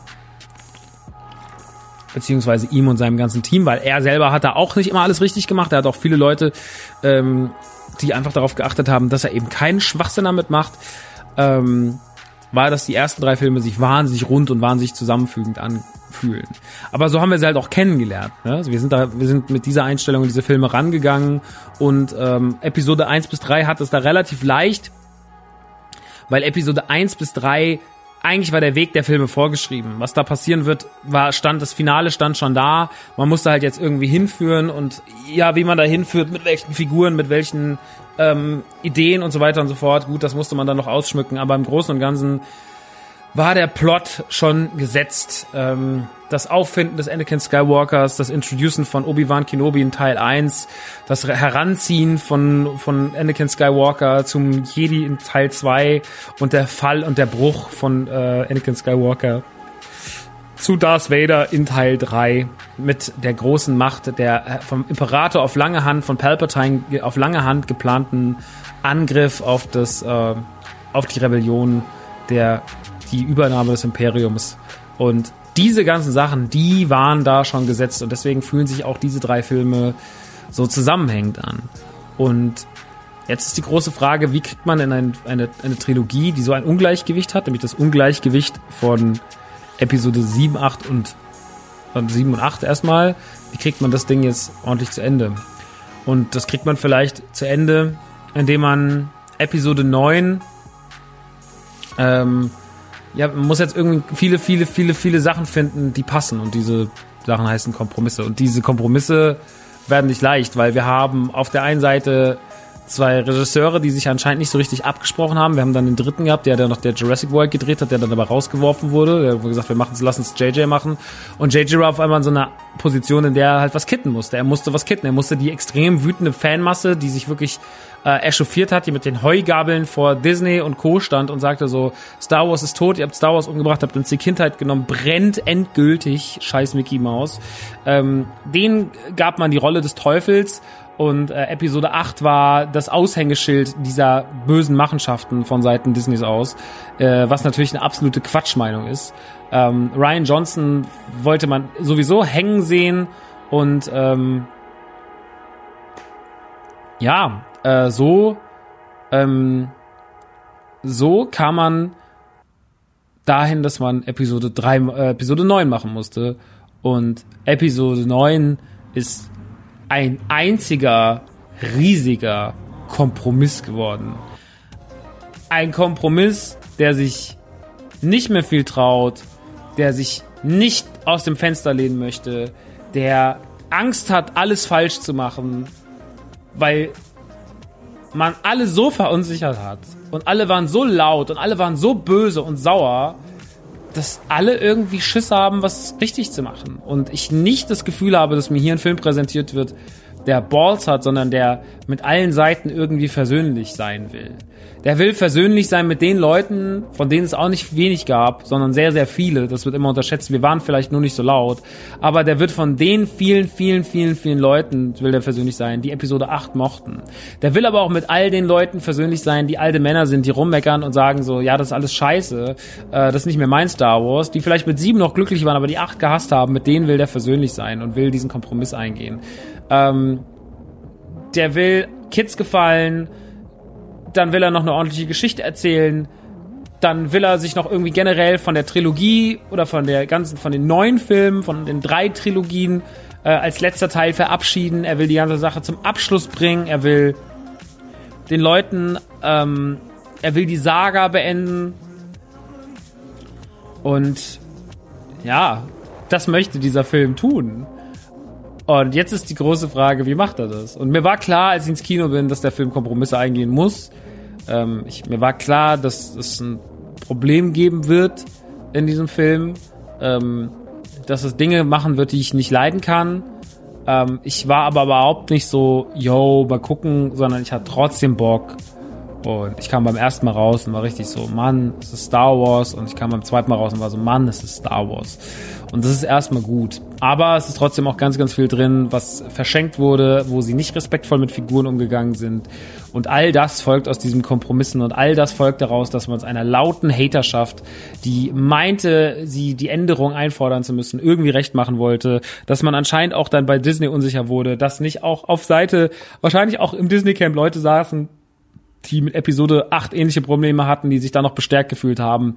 beziehungsweise ihm und seinem ganzen Team, weil er selber hat da auch nicht immer alles richtig gemacht. Er hat auch viele Leute ähm, die einfach darauf geachtet haben, dass er eben keinen Schwachsinn damit macht, ähm, war, dass die ersten drei Filme sich wahnsinnig rund und wahnsinnig zusammenfügend anfühlen. Aber so haben wir sie halt auch kennengelernt. Ne? Also wir sind da, wir sind mit dieser Einstellung in diese Filme rangegangen und ähm, Episode 1 bis 3 hat es da relativ leicht, weil Episode 1 bis 3 eigentlich war der Weg der Filme vorgeschrieben. Was da passieren wird, war stand das Finale stand schon da. Man musste halt jetzt irgendwie hinführen und ja, wie man da hinführt, mit welchen Figuren, mit welchen ähm, Ideen und so weiter und so fort. Gut, das musste man dann noch ausschmücken, aber im Großen und Ganzen war der Plot schon gesetzt. Ähm, das Auffinden des Anakin Skywalkers, das Introducen von Obi-Wan Kenobi in Teil 1, das Heranziehen von, von Anakin Skywalker zum Jedi in Teil 2 und der Fall und der Bruch von äh, Anakin Skywalker zu Darth Vader in Teil 3 mit der großen Macht der äh, vom Imperator auf lange Hand, von Palpatine auf lange Hand geplanten Angriff auf das, äh, auf die Rebellion der die Übernahme des Imperiums. Und diese ganzen Sachen, die waren da schon gesetzt und deswegen fühlen sich auch diese drei Filme so zusammenhängend an. Und jetzt ist die große Frage, wie kriegt man in ein, eine, eine Trilogie, die so ein Ungleichgewicht hat, nämlich das Ungleichgewicht von Episode 7, 8 und, und 7 und 8 erstmal, wie kriegt man das Ding jetzt ordentlich zu Ende? Und das kriegt man vielleicht zu Ende, indem man Episode 9 ähm, ja, man muss jetzt irgendwie viele, viele, viele, viele Sachen finden, die passen und diese Sachen heißen Kompromisse und diese Kompromisse werden nicht leicht, weil wir haben auf der einen Seite zwei Regisseure, die sich anscheinend nicht so richtig abgesprochen haben. Wir haben dann den dritten gehabt, der, der noch der Jurassic World gedreht hat, der dann aber rausgeworfen wurde. Der hat gesagt, wir machen lass uns JJ machen. Und JJ war auf einmal in so einer Position, in der er halt was kitten musste. Er musste was kitten. Er musste die extrem wütende Fanmasse, die sich wirklich äh, echauffiert hat, die mit den Heugabeln vor Disney und Co. stand und sagte so, Star Wars ist tot, ihr habt Star Wars umgebracht, habt uns die Kindheit genommen, brennt endgültig, scheiß Mickey Mouse. Ähm, den gab man die Rolle des Teufels und äh, Episode 8 war das Aushängeschild dieser bösen Machenschaften von Seiten Disneys aus, äh, was natürlich eine absolute Quatschmeinung ist. Ähm, Ryan Johnson wollte man sowieso hängen sehen und ähm, ja, äh, so ähm, so kam man dahin, dass man Episode 3, äh, Episode 9 machen musste. Und Episode 9 ist ein einziger riesiger Kompromiss geworden. Ein Kompromiss, der sich nicht mehr viel traut, der sich nicht aus dem Fenster lehnen möchte, der Angst hat, alles falsch zu machen, weil man alle so verunsichert hat und alle waren so laut und alle waren so böse und sauer, dass alle irgendwie Schiss haben, was richtig zu machen. Und ich nicht das Gefühl habe, dass mir hier ein Film präsentiert wird, der Balls hat, sondern der mit allen Seiten irgendwie versöhnlich sein will. Der will versöhnlich sein mit den Leuten, von denen es auch nicht wenig gab, sondern sehr, sehr viele. Das wird immer unterschätzt. Wir waren vielleicht nur nicht so laut. Aber der wird von den vielen, vielen, vielen, vielen Leuten, will der versöhnlich sein, die Episode 8 mochten. Der will aber auch mit all den Leuten versöhnlich sein, die alte Männer sind, die rummeckern und sagen so, ja, das ist alles scheiße, äh, das ist nicht mehr mein Star Wars, die vielleicht mit sieben noch glücklich waren, aber die acht gehasst haben, mit denen will der versöhnlich sein und will diesen Kompromiss eingehen. Ähm, der will Kids gefallen, dann will er noch eine ordentliche Geschichte erzählen, dann will er sich noch irgendwie generell von der Trilogie oder von der ganzen, von den neuen Filmen, von den drei Trilogien äh, als letzter Teil verabschieden. Er will die ganze Sache zum Abschluss bringen. Er will den Leuten, ähm, er will die Saga beenden. Und ja, das möchte dieser Film tun. Und jetzt ist die große Frage, wie macht er das? Und mir war klar, als ich ins Kino bin, dass der Film Kompromisse eingehen muss. Ähm, ich, mir war klar, dass es ein Problem geben wird in diesem Film, ähm, dass es Dinge machen wird, die ich nicht leiden kann. Ähm, ich war aber überhaupt nicht so, yo, mal gucken, sondern ich hatte trotzdem Bock. Und ich kam beim ersten Mal raus und war richtig so, Mann, es ist Star Wars. Und ich kam beim zweiten Mal raus und war so, Mann, es ist Star Wars. Und das ist erstmal gut. Aber es ist trotzdem auch ganz, ganz viel drin, was verschenkt wurde, wo sie nicht respektvoll mit Figuren umgegangen sind. Und all das folgt aus diesen Kompromissen und all das folgt daraus, dass man es einer lauten Haterschaft, die meinte, sie die Änderung einfordern zu müssen, irgendwie recht machen wollte, dass man anscheinend auch dann bei Disney unsicher wurde, dass nicht auch auf Seite, wahrscheinlich auch im Disney Camp Leute saßen, die mit Episode 8 ähnliche Probleme hatten, die sich da noch bestärkt gefühlt haben.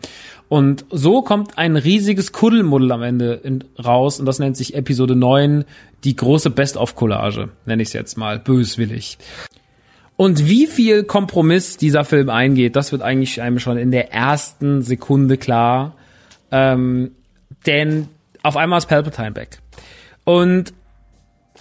Und so kommt ein riesiges Kuddelmuddel am Ende in, raus und das nennt sich Episode 9, die große Best-of-Collage, nenne ich es jetzt mal, böswillig. Und wie viel Kompromiss dieser Film eingeht, das wird eigentlich einem schon in der ersten Sekunde klar. Ähm, denn auf einmal ist Palpatine weg. Und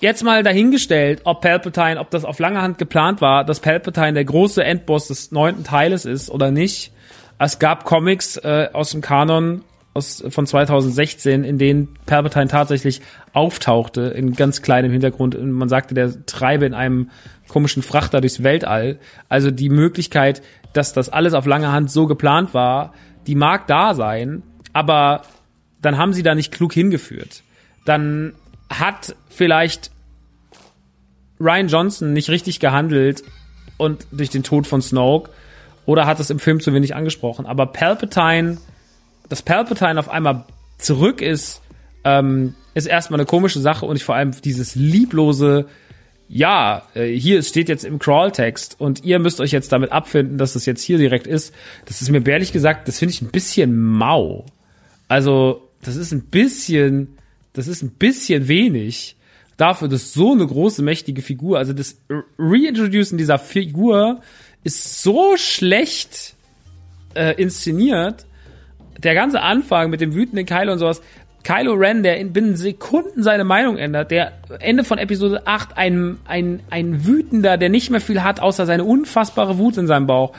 jetzt mal dahingestellt, ob Palpatine, ob das auf lange Hand geplant war, dass Palpatine der große Endboss des neunten Teiles ist oder nicht. Es gab Comics äh, aus dem Kanon aus, von 2016, in denen Palpatine tatsächlich auftauchte, in ganz kleinem Hintergrund. Und man sagte, der treibe in einem komischen Frachter durchs Weltall. Also die Möglichkeit, dass das alles auf lange Hand so geplant war, die mag da sein, aber dann haben sie da nicht klug hingeführt. Dann hat vielleicht Ryan Johnson nicht richtig gehandelt und durch den Tod von Snoke oder hat es im Film zu wenig angesprochen. Aber Palpatine, dass Palpatine auf einmal zurück ist, ähm, ist erstmal eine komische Sache und ich vor allem dieses lieblose, ja, äh, hier steht jetzt im Crawl-Text und ihr müsst euch jetzt damit abfinden, dass es jetzt hier direkt ist. Das ist mir ehrlich gesagt, das finde ich ein bisschen mau. Also, das ist ein bisschen, das ist ein bisschen wenig dafür, dass so eine große, mächtige Figur, also das Reintroducen dieser Figur ist so schlecht äh, inszeniert. Der ganze Anfang mit dem wütenden Keil und sowas, Kylo Ren, der in binnen Sekunden seine Meinung ändert, der Ende von Episode 8 ein, ein, ein wütender, der nicht mehr viel hat, außer seine unfassbare Wut in seinem Bauch.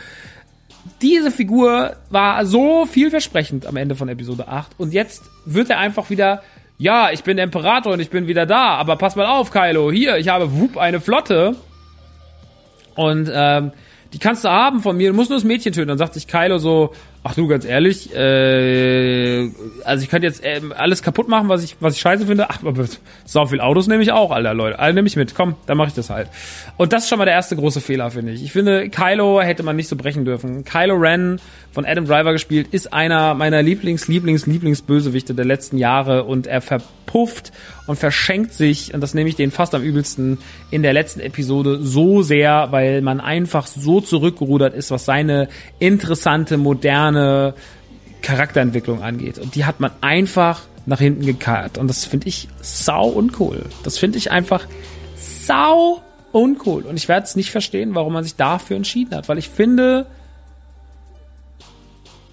Diese Figur war so vielversprechend am Ende von Episode 8 und jetzt wird er einfach wieder, ja, ich bin Imperator und ich bin wieder da, aber pass mal auf, Kylo, hier, ich habe wupp eine Flotte. Und ähm, die kannst du haben von mir, du musst nur das Mädchen töten. Dann sagt sich Kylo so, ach du, ganz ehrlich, äh, also ich könnte jetzt äh, alles kaputt machen, was ich, was ich scheiße finde. Ach, aber so viel Autos nehme ich auch, Alter, Leute. Alle nehme ich mit, komm, dann mache ich das halt. Und das ist schon mal der erste große Fehler, finde ich. Ich finde, Kylo hätte man nicht so brechen dürfen. Kylo Ren von Adam Driver gespielt, ist einer meiner Lieblings, Lieblings, Lieblingsbösewichte der letzten Jahre und er verpufft und verschenkt sich, und das nehme ich den fast am übelsten, in der letzten Episode so sehr, weil man einfach so zurückgerudert ist, was seine interessante, moderne Charakterentwicklung angeht. Und die hat man einfach nach hinten gekarrt. Und das finde ich sau uncool. Das finde ich einfach sau uncool. Und ich werde es nicht verstehen, warum man sich dafür entschieden hat. Weil ich finde,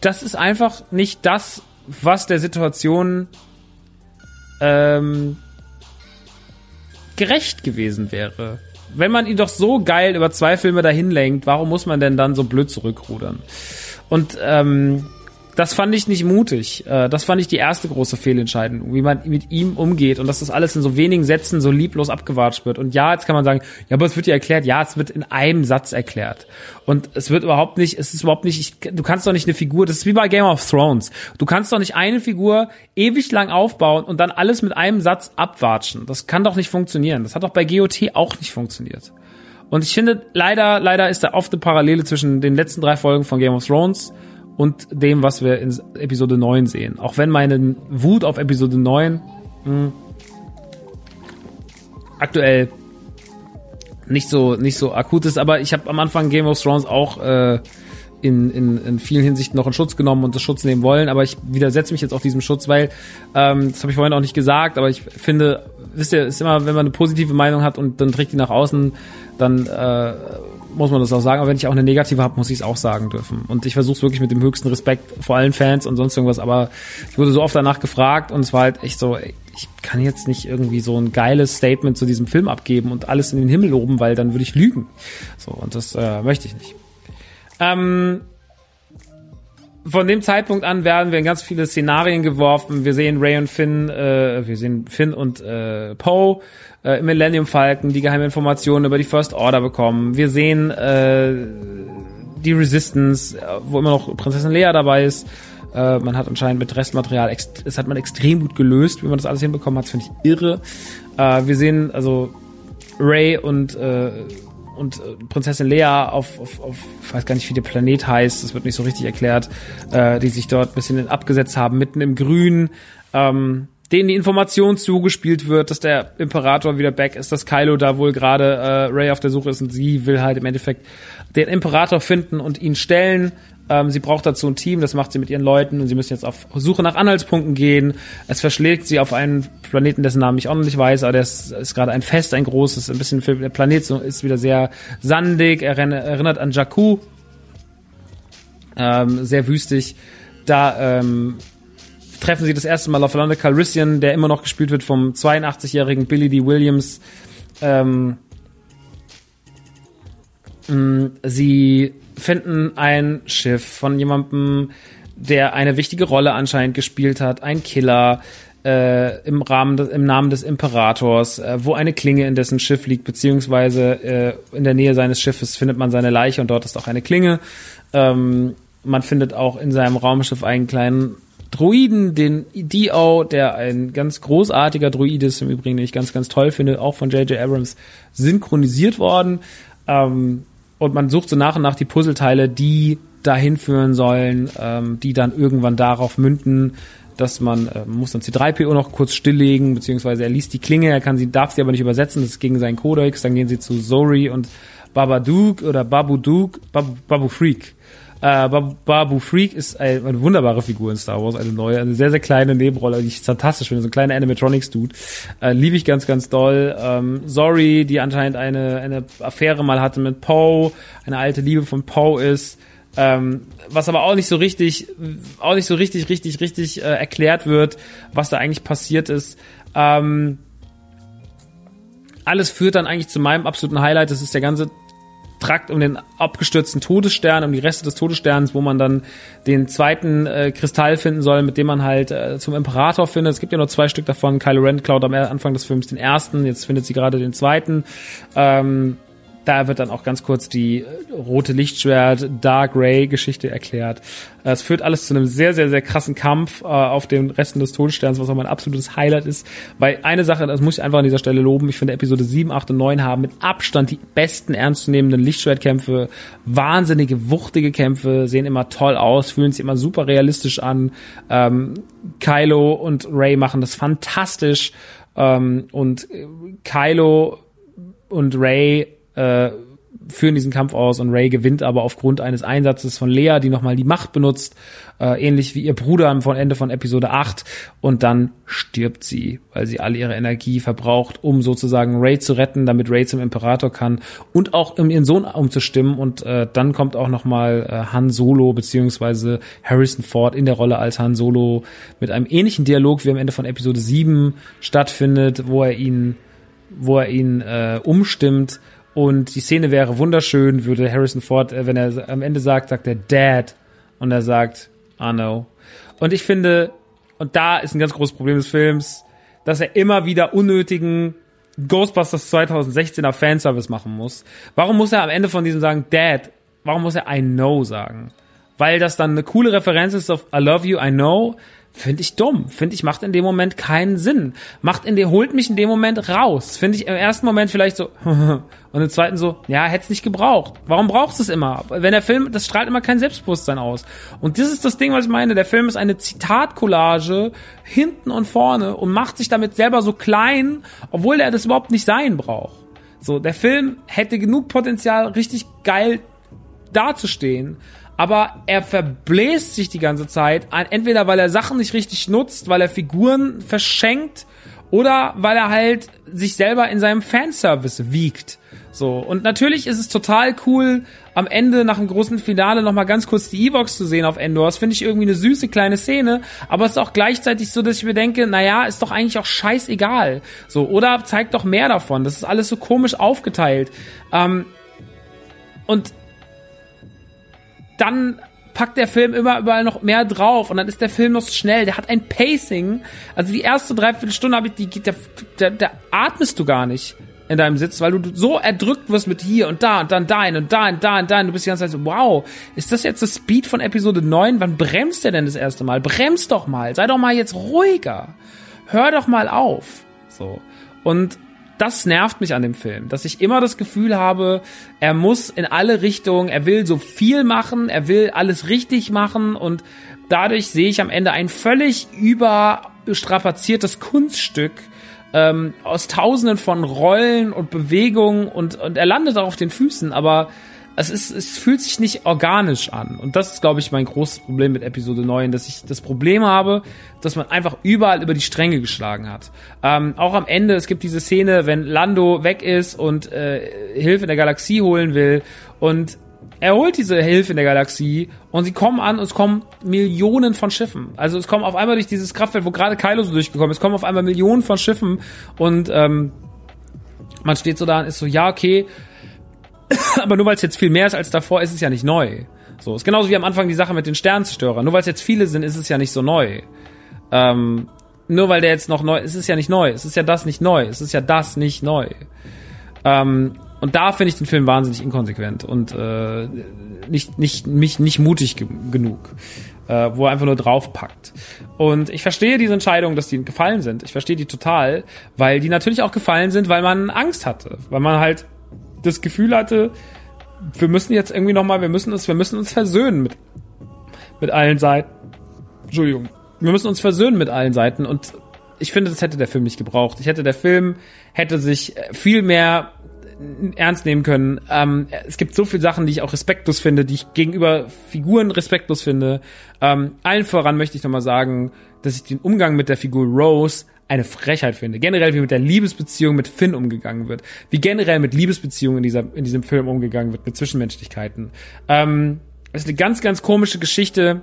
das ist einfach nicht das, was der Situation ähm, gerecht gewesen wäre. Wenn man ihn doch so geil über zwei Filme dahin lenkt, warum muss man denn dann so blöd zurückrudern? Und ähm, das fand ich nicht mutig. Äh, das fand ich die erste große Fehlentscheidung, wie man mit ihm umgeht und dass das alles in so wenigen Sätzen so lieblos abgewatscht wird. Und ja, jetzt kann man sagen, ja, aber es wird ja erklärt. Ja, es wird in einem Satz erklärt. Und es wird überhaupt nicht, es ist überhaupt nicht, ich, du kannst doch nicht eine Figur, das ist wie bei Game of Thrones. Du kannst doch nicht eine Figur ewig lang aufbauen und dann alles mit einem Satz abwatschen. Das kann doch nicht funktionieren. Das hat doch bei GOT auch nicht funktioniert. Und ich finde, leider, leider ist da oft eine Parallele zwischen den letzten drei Folgen von Game of Thrones und dem, was wir in Episode 9 sehen. Auch wenn meine Wut auf Episode 9 mh, hm, aktuell nicht so nicht so akut ist, aber ich habe am Anfang Game of Thrones auch äh, in, in, in vielen Hinsichten noch in Schutz genommen und das Schutz nehmen wollen, aber ich widersetze mich jetzt auch diesem Schutz, weil ähm, das habe ich vorhin auch nicht gesagt, aber ich finde, wisst ihr, ist immer, wenn man eine positive Meinung hat und dann trägt die nach außen, dann äh, muss man das auch sagen. Aber wenn ich auch eine negative habe, muss ich es auch sagen dürfen. Und ich versuche es wirklich mit dem höchsten Respekt vor allen Fans und sonst irgendwas. Aber ich wurde so oft danach gefragt und es war halt echt so, ich kann jetzt nicht irgendwie so ein geiles Statement zu diesem Film abgeben und alles in den Himmel loben, weil dann würde ich lügen. So, und das äh, möchte ich nicht. Ähm, von dem Zeitpunkt an werden wir in ganz viele Szenarien geworfen. Wir sehen Ray und Finn, äh, wir sehen Finn und äh, Poe äh, im Millennium Falcon, die geheime Informationen über die First Order bekommen. Wir sehen äh, die Resistance, äh, wo immer noch Prinzessin Leia dabei ist. Äh, man hat anscheinend mit Restmaterial, es hat man extrem gut gelöst, wie man das alles hinbekommen hat, finde ich irre. Äh, wir sehen also Ray und äh, und äh, Prinzessin Lea auf, auf, auf, weiß gar nicht, wie der Planet heißt, das wird nicht so richtig erklärt, äh, die sich dort ein bisschen abgesetzt haben, mitten im Grün, ähm, denen die Information zugespielt wird, dass der Imperator wieder back ist, dass Kylo da wohl gerade äh, Ray auf der Suche ist und sie will halt im Endeffekt den Imperator finden und ihn stellen. Ähm, sie braucht dazu ein Team, das macht sie mit ihren Leuten und sie müssen jetzt auf Suche nach Anhaltspunkten gehen. Es verschlägt sie auf einen Planeten, dessen Namen ich auch noch nicht weiß, aber der ist, ist gerade ein Fest, ein großes, ein bisschen, der Planet ist wieder sehr sandig, er erinnert an Jakku, ähm, sehr wüstig. Da ähm, treffen sie das erste Mal auf London Calrissian, der immer noch gespielt wird vom 82-jährigen Billy D. Williams. Ähm, mm, sie finden ein Schiff von jemandem, der eine wichtige Rolle anscheinend gespielt hat, ein Killer äh, im Rahmen des, im Namen des Imperators, äh, wo eine Klinge in dessen Schiff liegt, beziehungsweise äh, in der Nähe seines Schiffes findet man seine Leiche und dort ist auch eine Klinge. Ähm, man findet auch in seinem Raumschiff einen kleinen Druiden, den Dio, der ein ganz großartiger Druid ist, im Übrigen, den ich ganz, ganz toll finde, auch von J.J. Abrams synchronisiert worden. Ähm, und man sucht so nach und nach die Puzzleteile, die dahin führen sollen, ähm, die dann irgendwann darauf münden, dass man äh, muss dann C3PO noch kurz stilllegen, beziehungsweise er liest die Klinge, er kann sie, darf sie aber nicht übersetzen, das ist gegen seinen Codex, dann gehen sie zu Zori und Babadook oder Babu Duke, Babu, Babu Freak. Äh, Babu, Freak ist eine, wunderbare Figur in Star Wars, eine neue, eine sehr, sehr kleine Nebenrolle, die ich fantastisch finde, so ein kleiner Animatronics-Dude. Äh, Liebe ich ganz, ganz doll. Ähm, Zori, die anscheinend eine, eine Affäre mal hatte mit Poe, eine alte Liebe von Poe ist. Ähm, was aber auch nicht so richtig, auch nicht so richtig, richtig, richtig äh, erklärt wird, was da eigentlich passiert ist. Ähm, alles führt dann eigentlich zu meinem absoluten Highlight. Das ist der ganze Trakt um den abgestürzten Todesstern, um die Reste des Todessterns, wo man dann den zweiten äh, Kristall finden soll, mit dem man halt äh, zum Imperator findet. Es gibt ja nur zwei Stück davon. Kylo Ren klaut am Anfang des Films den ersten, jetzt findet sie gerade den zweiten. Ähm, da wird dann auch ganz kurz die äh, rote Lichtschwert Dark Ray Geschichte erklärt. Äh, es führt alles zu einem sehr, sehr, sehr krassen Kampf äh, auf den Resten des Todessterns, was auch mein absolutes Highlight ist. Weil eine Sache, das muss ich einfach an dieser Stelle loben, ich finde Episode 7, 8 und 9 haben mit Abstand die besten ernstzunehmenden Lichtschwertkämpfe, wahnsinnige, wuchtige Kämpfe, sehen immer toll aus, fühlen sich immer super realistisch an. Ähm, Kylo und Ray machen das fantastisch. Ähm, und Kylo und Ray äh, führen diesen Kampf aus und Ray gewinnt aber aufgrund eines Einsatzes von Lea, die nochmal die Macht benutzt, äh, ähnlich wie ihr Bruder am Ende von Episode 8 und dann stirbt sie, weil sie all ihre Energie verbraucht, um sozusagen Ray zu retten, damit Ray zum Imperator kann und auch um ihren Sohn umzustimmen. Und äh, dann kommt auch nochmal äh, Han Solo beziehungsweise Harrison Ford in der Rolle als Han Solo mit einem ähnlichen Dialog wie am Ende von Episode 7 stattfindet, wo er ihn wo er ihn äh, umstimmt und die Szene wäre wunderschön, würde Harrison Ford, äh, wenn er am Ende sagt, sagt er Dad. Und er sagt, I know. Und ich finde, und da ist ein ganz großes Problem des Films, dass er immer wieder unnötigen Ghostbusters 2016er Fanservice machen muss. Warum muss er am Ende von diesem sagen, Dad? Warum muss er I know sagen? Weil das dann eine coole Referenz ist auf I love you, I know. Finde ich dumm. Finde ich macht in dem Moment keinen Sinn. Macht in dem, holt mich in dem Moment raus. Finde ich im ersten Moment vielleicht so, und im zweiten so, ja, hätte es nicht gebraucht. Warum brauchst du es immer? Wenn der Film, das strahlt immer kein Selbstbewusstsein aus. Und das ist das Ding, was ich meine. Der Film ist eine Zitatcollage hinten und vorne und macht sich damit selber so klein, obwohl er das überhaupt nicht sein braucht. So, der Film hätte genug Potenzial, richtig geil dazustehen aber er verbläst sich die ganze Zeit, entweder weil er Sachen nicht richtig nutzt, weil er Figuren verschenkt oder weil er halt sich selber in seinem Fanservice wiegt. So. Und natürlich ist es total cool, am Ende nach dem großen Finale nochmal ganz kurz die E-Box zu sehen auf Endor. Das finde ich irgendwie eine süße kleine Szene, aber es ist auch gleichzeitig so, dass ich mir denke, naja, ist doch eigentlich auch scheißegal. So, oder zeigt doch mehr davon. Das ist alles so komisch aufgeteilt. Ähm, und dann packt der Film immer überall noch mehr drauf und dann ist der Film noch schnell. Der hat ein Pacing. Also die erste Dreiviertelstunde habe ich, die, da, da, atmest du gar nicht in deinem Sitz, weil du so erdrückt wirst mit hier und da und dann dahin und da und da und da und du bist die ganze Zeit so, wow, ist das jetzt das Speed von Episode 9? Wann bremst der denn das erste Mal? Bremst doch mal, sei doch mal jetzt ruhiger. Hör doch mal auf. So. Und das nervt mich an dem Film, dass ich immer das Gefühl habe, er muss in alle Richtungen, er will so viel machen, er will alles richtig machen und dadurch sehe ich am Ende ein völlig überstrapaziertes Kunststück ähm, aus tausenden von Rollen und Bewegungen und, und er landet auch auf den Füßen, aber es ist, es fühlt sich nicht organisch an. Und das ist, glaube ich, mein großes Problem mit Episode 9, dass ich das Problem habe, dass man einfach überall über die Stränge geschlagen hat. Ähm, auch am Ende, es gibt diese Szene, wenn Lando weg ist und äh, Hilfe in der Galaxie holen will und er holt diese Hilfe in der Galaxie und sie kommen an und es kommen Millionen von Schiffen. Also es kommen auf einmal durch dieses Kraftfeld, wo gerade Kylo so durchgekommen ist, kommen auf einmal Millionen von Schiffen und ähm, man steht so da und ist so, ja, okay, aber nur weil es jetzt viel mehr ist als davor, ist es ja nicht neu. So, ist genauso wie am Anfang die Sache mit den Sternzerstörern. Nur weil es jetzt viele sind, ist es ja nicht so neu. Ähm, nur weil der jetzt noch neu, ist es ja nicht neu. Es ist ja das nicht neu. Es ist ja das nicht neu. Ähm, und da finde ich den Film wahnsinnig inkonsequent und äh, nicht, nicht, mich nicht mutig ge genug, äh, wo er einfach nur draufpackt. Und ich verstehe diese Entscheidung, dass die gefallen sind. Ich verstehe die total, weil die natürlich auch gefallen sind, weil man Angst hatte, weil man halt das Gefühl hatte, wir müssen jetzt irgendwie nochmal, wir müssen uns, wir müssen uns versöhnen mit, mit allen Seiten. Entschuldigung. Wir müssen uns versöhnen mit allen Seiten und ich finde, das hätte der Film nicht gebraucht. Ich hätte, der Film hätte sich viel mehr ernst nehmen können. Ähm, es gibt so viele Sachen, die ich auch respektlos finde, die ich gegenüber Figuren respektlos finde. Ähm, allen voran möchte ich nochmal sagen, dass ich den Umgang mit der Figur Rose eine Frechheit finde. Generell, wie mit der Liebesbeziehung mit Finn umgegangen wird. Wie generell mit Liebesbeziehungen in, dieser, in diesem Film umgegangen wird, mit Zwischenmenschlichkeiten. Ähm, ist eine ganz, ganz komische Geschichte.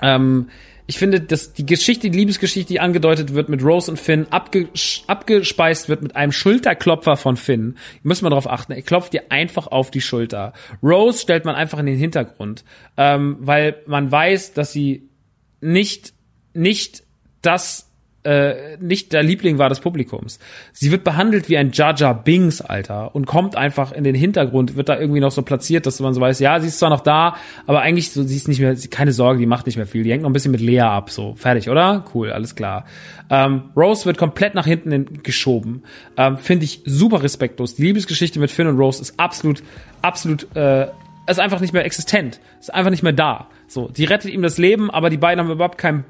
Ähm, ich finde, dass die Geschichte, die Liebesgeschichte, die angedeutet wird mit Rose und Finn, abge abgespeist wird mit einem Schulterklopfer von Finn. Muss man darauf achten. Er klopft dir einfach auf die Schulter. Rose stellt man einfach in den Hintergrund, ähm, weil man weiß, dass sie nicht nicht das äh, nicht der Liebling war des Publikums. Sie wird behandelt wie ein Jaja Bings, Alter, und kommt einfach in den Hintergrund, wird da irgendwie noch so platziert, dass man so weiß, ja, sie ist zwar noch da, aber eigentlich so, sie ist nicht mehr, keine Sorge, die macht nicht mehr viel. Die hängt noch ein bisschen mit Lea ab, so, fertig, oder? Cool, alles klar. Ähm, Rose wird komplett nach hinten in, geschoben. Ähm, Finde ich super respektlos. Die Liebesgeschichte mit Finn und Rose ist absolut, absolut, äh, ist einfach nicht mehr existent. Ist einfach nicht mehr da. So, die rettet ihm das Leben, aber die beiden haben überhaupt keinen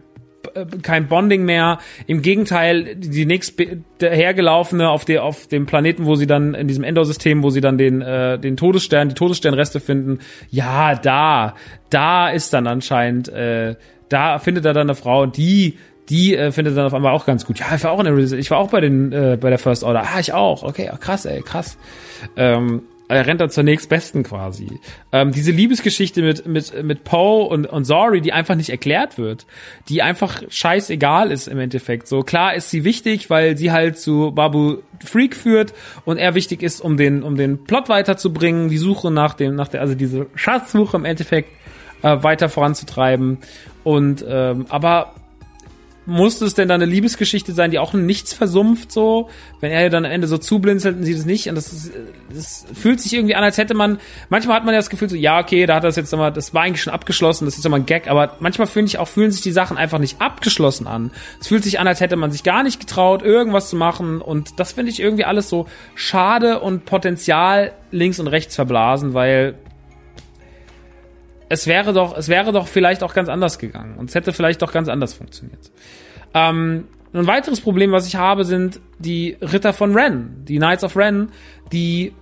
kein Bonding mehr. Im Gegenteil, die nächst hergelaufene auf, der auf dem Planeten, wo sie dann in diesem Endor-System, wo sie dann den, äh, den Todesstern, die Todessternreste finden, ja, da, da ist dann anscheinend, äh, da findet er dann eine Frau die die äh, findet dann auf einmal auch ganz gut. Ja, ich war auch in der, ich war auch bei den äh, bei der First Order. Ah, ich auch. Okay, krass, ey, krass. Ähm, er rennt dann zur nächstbesten quasi. Ähm, diese Liebesgeschichte mit, mit, mit Poe und, und Sorry, die einfach nicht erklärt wird, die einfach scheißegal ist im Endeffekt. So klar ist sie wichtig, weil sie halt zu Babu Freak führt und er wichtig ist, um den, um den Plot weiterzubringen, die Suche nach dem, nach der, also diese Schatzsuche im Endeffekt äh, weiter voranzutreiben. Und ähm, aber muss es denn dann eine Liebesgeschichte sein, die auch nichts versumpft, so, wenn er dann am Ende so zublinzelt und sieht es nicht. Und das, ist, das fühlt sich irgendwie an, als hätte man, manchmal hat man ja das Gefühl so, ja, okay, da hat das jetzt nochmal, das war eigentlich schon abgeschlossen, das ist nochmal ein Gag, aber manchmal finde ich auch, fühlen sich die Sachen einfach nicht abgeschlossen an. Es fühlt sich an, als hätte man sich gar nicht getraut, irgendwas zu machen. Und das finde ich irgendwie alles so schade und Potenzial links und rechts verblasen, weil es wäre doch, es wäre doch vielleicht auch ganz anders gegangen und es hätte vielleicht doch ganz anders funktioniert. Ähm, ein weiteres Problem, was ich habe, sind die Ritter von Ren, die Knights of Ren, die,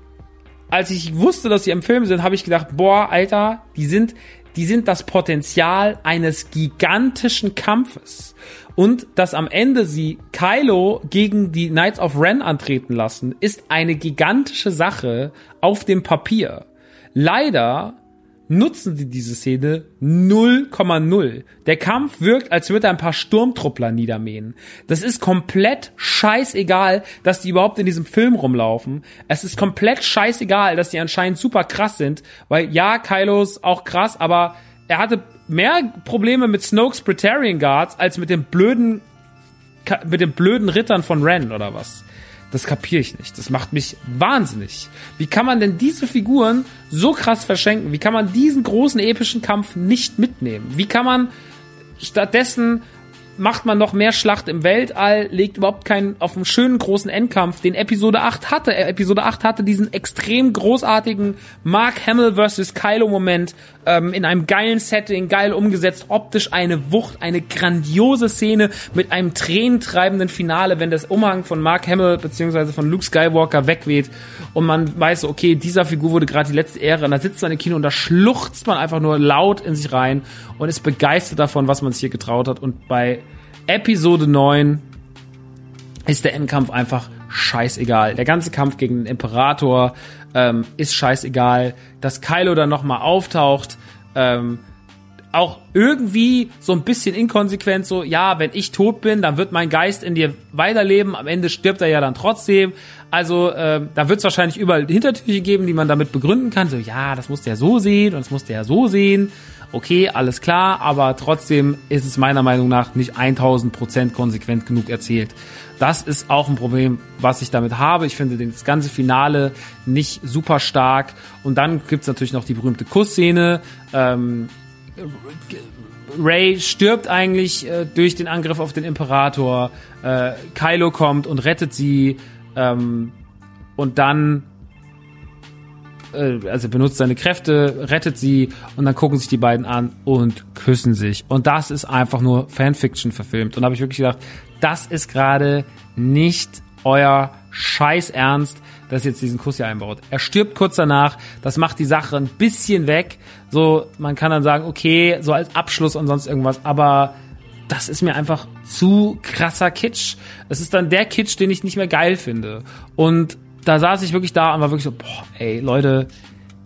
als ich wusste, dass sie im Film sind, habe ich gedacht, boah, Alter, die sind, die sind das Potenzial eines gigantischen Kampfes. Und dass am Ende sie Kylo gegen die Knights of Ren antreten lassen, ist eine gigantische Sache auf dem Papier. Leider nutzen sie diese Szene 0,0. Der Kampf wirkt, als würde er ein paar Sturmtruppler niedermähen. Das ist komplett scheißegal, dass die überhaupt in diesem Film rumlaufen. Es ist komplett scheißegal, dass die anscheinend super krass sind, weil ja, Kylo ist auch krass, aber er hatte mehr Probleme mit Snokes Praetorian Guards als mit den blöden mit den blöden Rittern von Ren oder was. Das kapiere ich nicht. Das macht mich wahnsinnig. Wie kann man denn diese Figuren so krass verschenken? Wie kann man diesen großen epischen Kampf nicht mitnehmen? Wie kann man stattdessen macht man noch mehr Schlacht im Weltall, legt überhaupt keinen auf einen schönen großen Endkampf, den Episode 8 hatte. Episode 8 hatte diesen extrem großartigen Mark Hamill versus Kylo Moment ähm, in einem geilen Setting, geil umgesetzt, optisch eine Wucht, eine grandiose Szene mit einem tränentreibenden Finale, wenn das Umhang von Mark Hamill beziehungsweise von Luke Skywalker wegweht und man weiß, okay, dieser Figur wurde gerade die letzte Ehre. Und da sitzt man im Kino und da schluchzt man einfach nur laut in sich rein und ist begeistert davon, was man sich hier getraut hat. Und bei Episode 9 ist der Endkampf einfach scheißegal. Der ganze Kampf gegen den Imperator ähm, ist scheißegal. Dass Kylo dann nochmal auftaucht, ähm, auch irgendwie so ein bisschen inkonsequent, so, ja, wenn ich tot bin, dann wird mein Geist in dir weiterleben, am Ende stirbt er ja dann trotzdem. Also, äh, da wird es wahrscheinlich überall Hintertürchen geben, die man damit begründen kann. So, ja, das musst du ja so sehen und das musst du ja so sehen okay, alles klar, aber trotzdem ist es meiner Meinung nach nicht 1000 Prozent konsequent genug erzählt. Das ist auch ein Problem, was ich damit habe. Ich finde das ganze Finale nicht super stark. Und dann gibt's natürlich noch die berühmte Kussszene. Ähm, Ray stirbt eigentlich äh, durch den Angriff auf den Imperator. Äh, Kylo kommt und rettet sie. Ähm, und dann äh, also benutzt seine Kräfte, rettet sie und dann gucken sich die beiden an und küssen sich. Und das ist einfach nur Fanfiction verfilmt. Und da habe ich wirklich gedacht, das ist gerade nicht euer Scheiß Ernst, dass jetzt diesen Kuss hier einbaut. Er stirbt kurz danach, das macht die Sache ein bisschen weg. So, man kann dann sagen, okay, so als Abschluss und sonst irgendwas, aber das ist mir einfach zu krasser Kitsch. Es ist dann der Kitsch, den ich nicht mehr geil finde. Und da saß ich wirklich da und war wirklich so, boah, ey, Leute,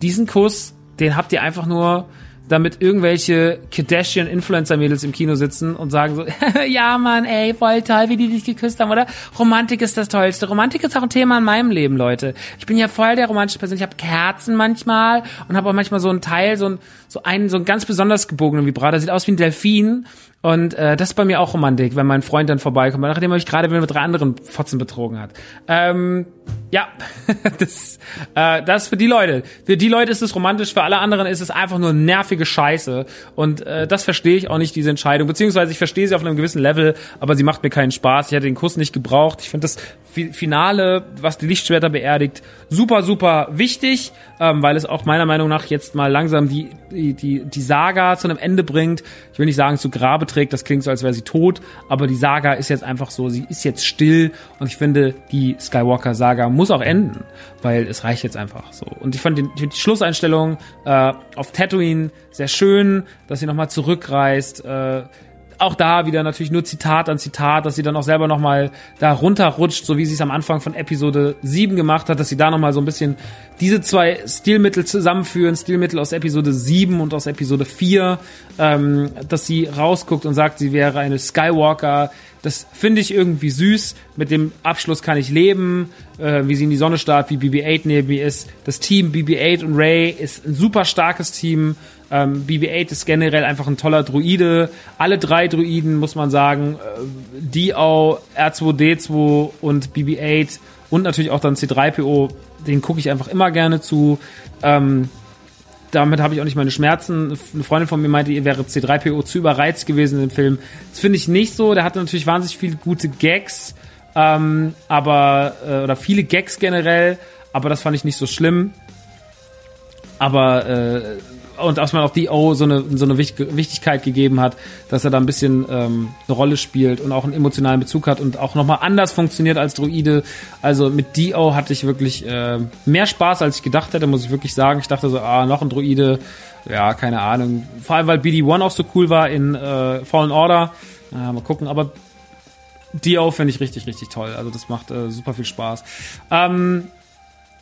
diesen Kuss, den habt ihr einfach nur damit irgendwelche Kardashian-Influencer-Mädels im Kino sitzen und sagen so, ja Mann, ey, voll toll, wie die dich geküsst haben, oder? Romantik ist das Tollste. Romantik ist auch ein Thema in meinem Leben, Leute. Ich bin ja voll der romantische Person. Ich habe Kerzen manchmal und habe auch manchmal so ein Teil, so ein, so einen, so ein ganz besonders gebogenen Vibrator. Sieht aus wie ein Delfin und äh, das ist bei mir auch Romantik, wenn mein Freund dann vorbeikommt, nachdem er mich gerade mit drei anderen Fotzen betrogen hat. Ähm, ja, das, äh, das für die Leute. Für die Leute ist es romantisch, für alle anderen ist es einfach nur nervige Scheiße. Und äh, das verstehe ich auch nicht, diese Entscheidung. Beziehungsweise ich verstehe sie auf einem gewissen Level, aber sie macht mir keinen Spaß. Ich hätte den Kuss nicht gebraucht. Ich finde das Finale, was die Lichtschwerter beerdigt, super, super wichtig, ähm, weil es auch meiner Meinung nach jetzt mal langsam die, die, die, Saga zu einem Ende bringt. Ich will nicht sagen zu Grabe trägt, das klingt so, als wäre sie tot, aber die Saga ist jetzt einfach so, sie ist jetzt still und ich finde, die Skywalker-Saga muss auch enden, weil es reicht jetzt einfach so. Und ich fand, den, die Schlusseinstellung äh, auf Tatooine sehr schön, dass sie nochmal zurückreist, äh, auch da wieder natürlich nur Zitat an Zitat, dass sie dann auch selber nochmal da runterrutscht, so wie sie es am Anfang von Episode 7 gemacht hat, dass sie da nochmal so ein bisschen diese zwei Stilmittel zusammenführen, Stilmittel aus Episode 7 und aus Episode 4, ähm, dass sie rausguckt und sagt, sie wäre eine Skywalker. Das finde ich irgendwie süß. Mit dem Abschluss kann ich leben, äh, wie sie in die Sonne starrt, wie BB-8 neben mir ist. Das Team BB-8 und Ray ist ein super starkes Team. Ähm, BB-8 ist generell einfach ein toller Druide. Alle drei Druiden, muss man sagen, äh, Dio, R2D2 und BB-8 und natürlich auch dann C3PO, den gucke ich einfach immer gerne zu. Ähm, damit habe ich auch nicht meine Schmerzen. Eine Freundin von mir meinte, ihr wäre C3PO zu überreizt gewesen im Film. Das finde ich nicht so. Der hatte natürlich wahnsinnig viele gute Gags, ähm, aber äh, oder viele Gags generell, aber das fand ich nicht so schlimm. Aber äh, und dass man auch Dio so eine, so eine Wichtigkeit gegeben hat, dass er da ein bisschen ähm, eine Rolle spielt und auch einen emotionalen Bezug hat und auch nochmal anders funktioniert als Druide. Also mit Dio hatte ich wirklich äh, mehr Spaß, als ich gedacht hätte, muss ich wirklich sagen. Ich dachte so, ah, noch ein Druide, ja, keine Ahnung. Vor allem, weil BD-1 auch so cool war in äh, Fallen Order. Äh, mal gucken, aber Dio finde ich richtig, richtig toll. Also das macht äh, super viel Spaß. Ähm,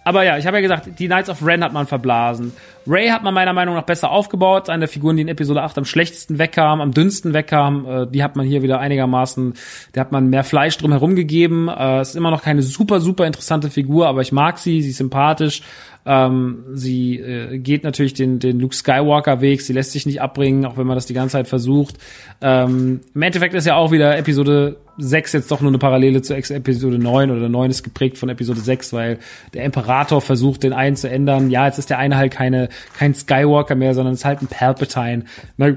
aber ja, ich habe ja gesagt, die Knights of Ren hat man verblasen. Ray hat man meiner Meinung nach besser aufgebaut. Eine der Figuren, die in Episode 8 am schlechtesten wegkam, am dünnsten wegkam, äh, die hat man hier wieder einigermaßen, der hat man mehr Fleisch drum herum gegeben. Äh, ist immer noch keine super, super interessante Figur, aber ich mag sie, sie ist sympathisch. Ähm, sie äh, geht natürlich den, den Luke Skywalker-Weg, sie lässt sich nicht abbringen, auch wenn man das die ganze Zeit versucht. Ähm, Im Endeffekt ist ja auch wieder Episode 6 jetzt doch nur eine Parallele zu Episode 9 oder 9 ist geprägt von Episode 6, weil der Imperator versucht, den einen zu ändern. Ja, jetzt ist der eine halt keine, kein Skywalker mehr, sondern ist halt ein Palpatine. Na,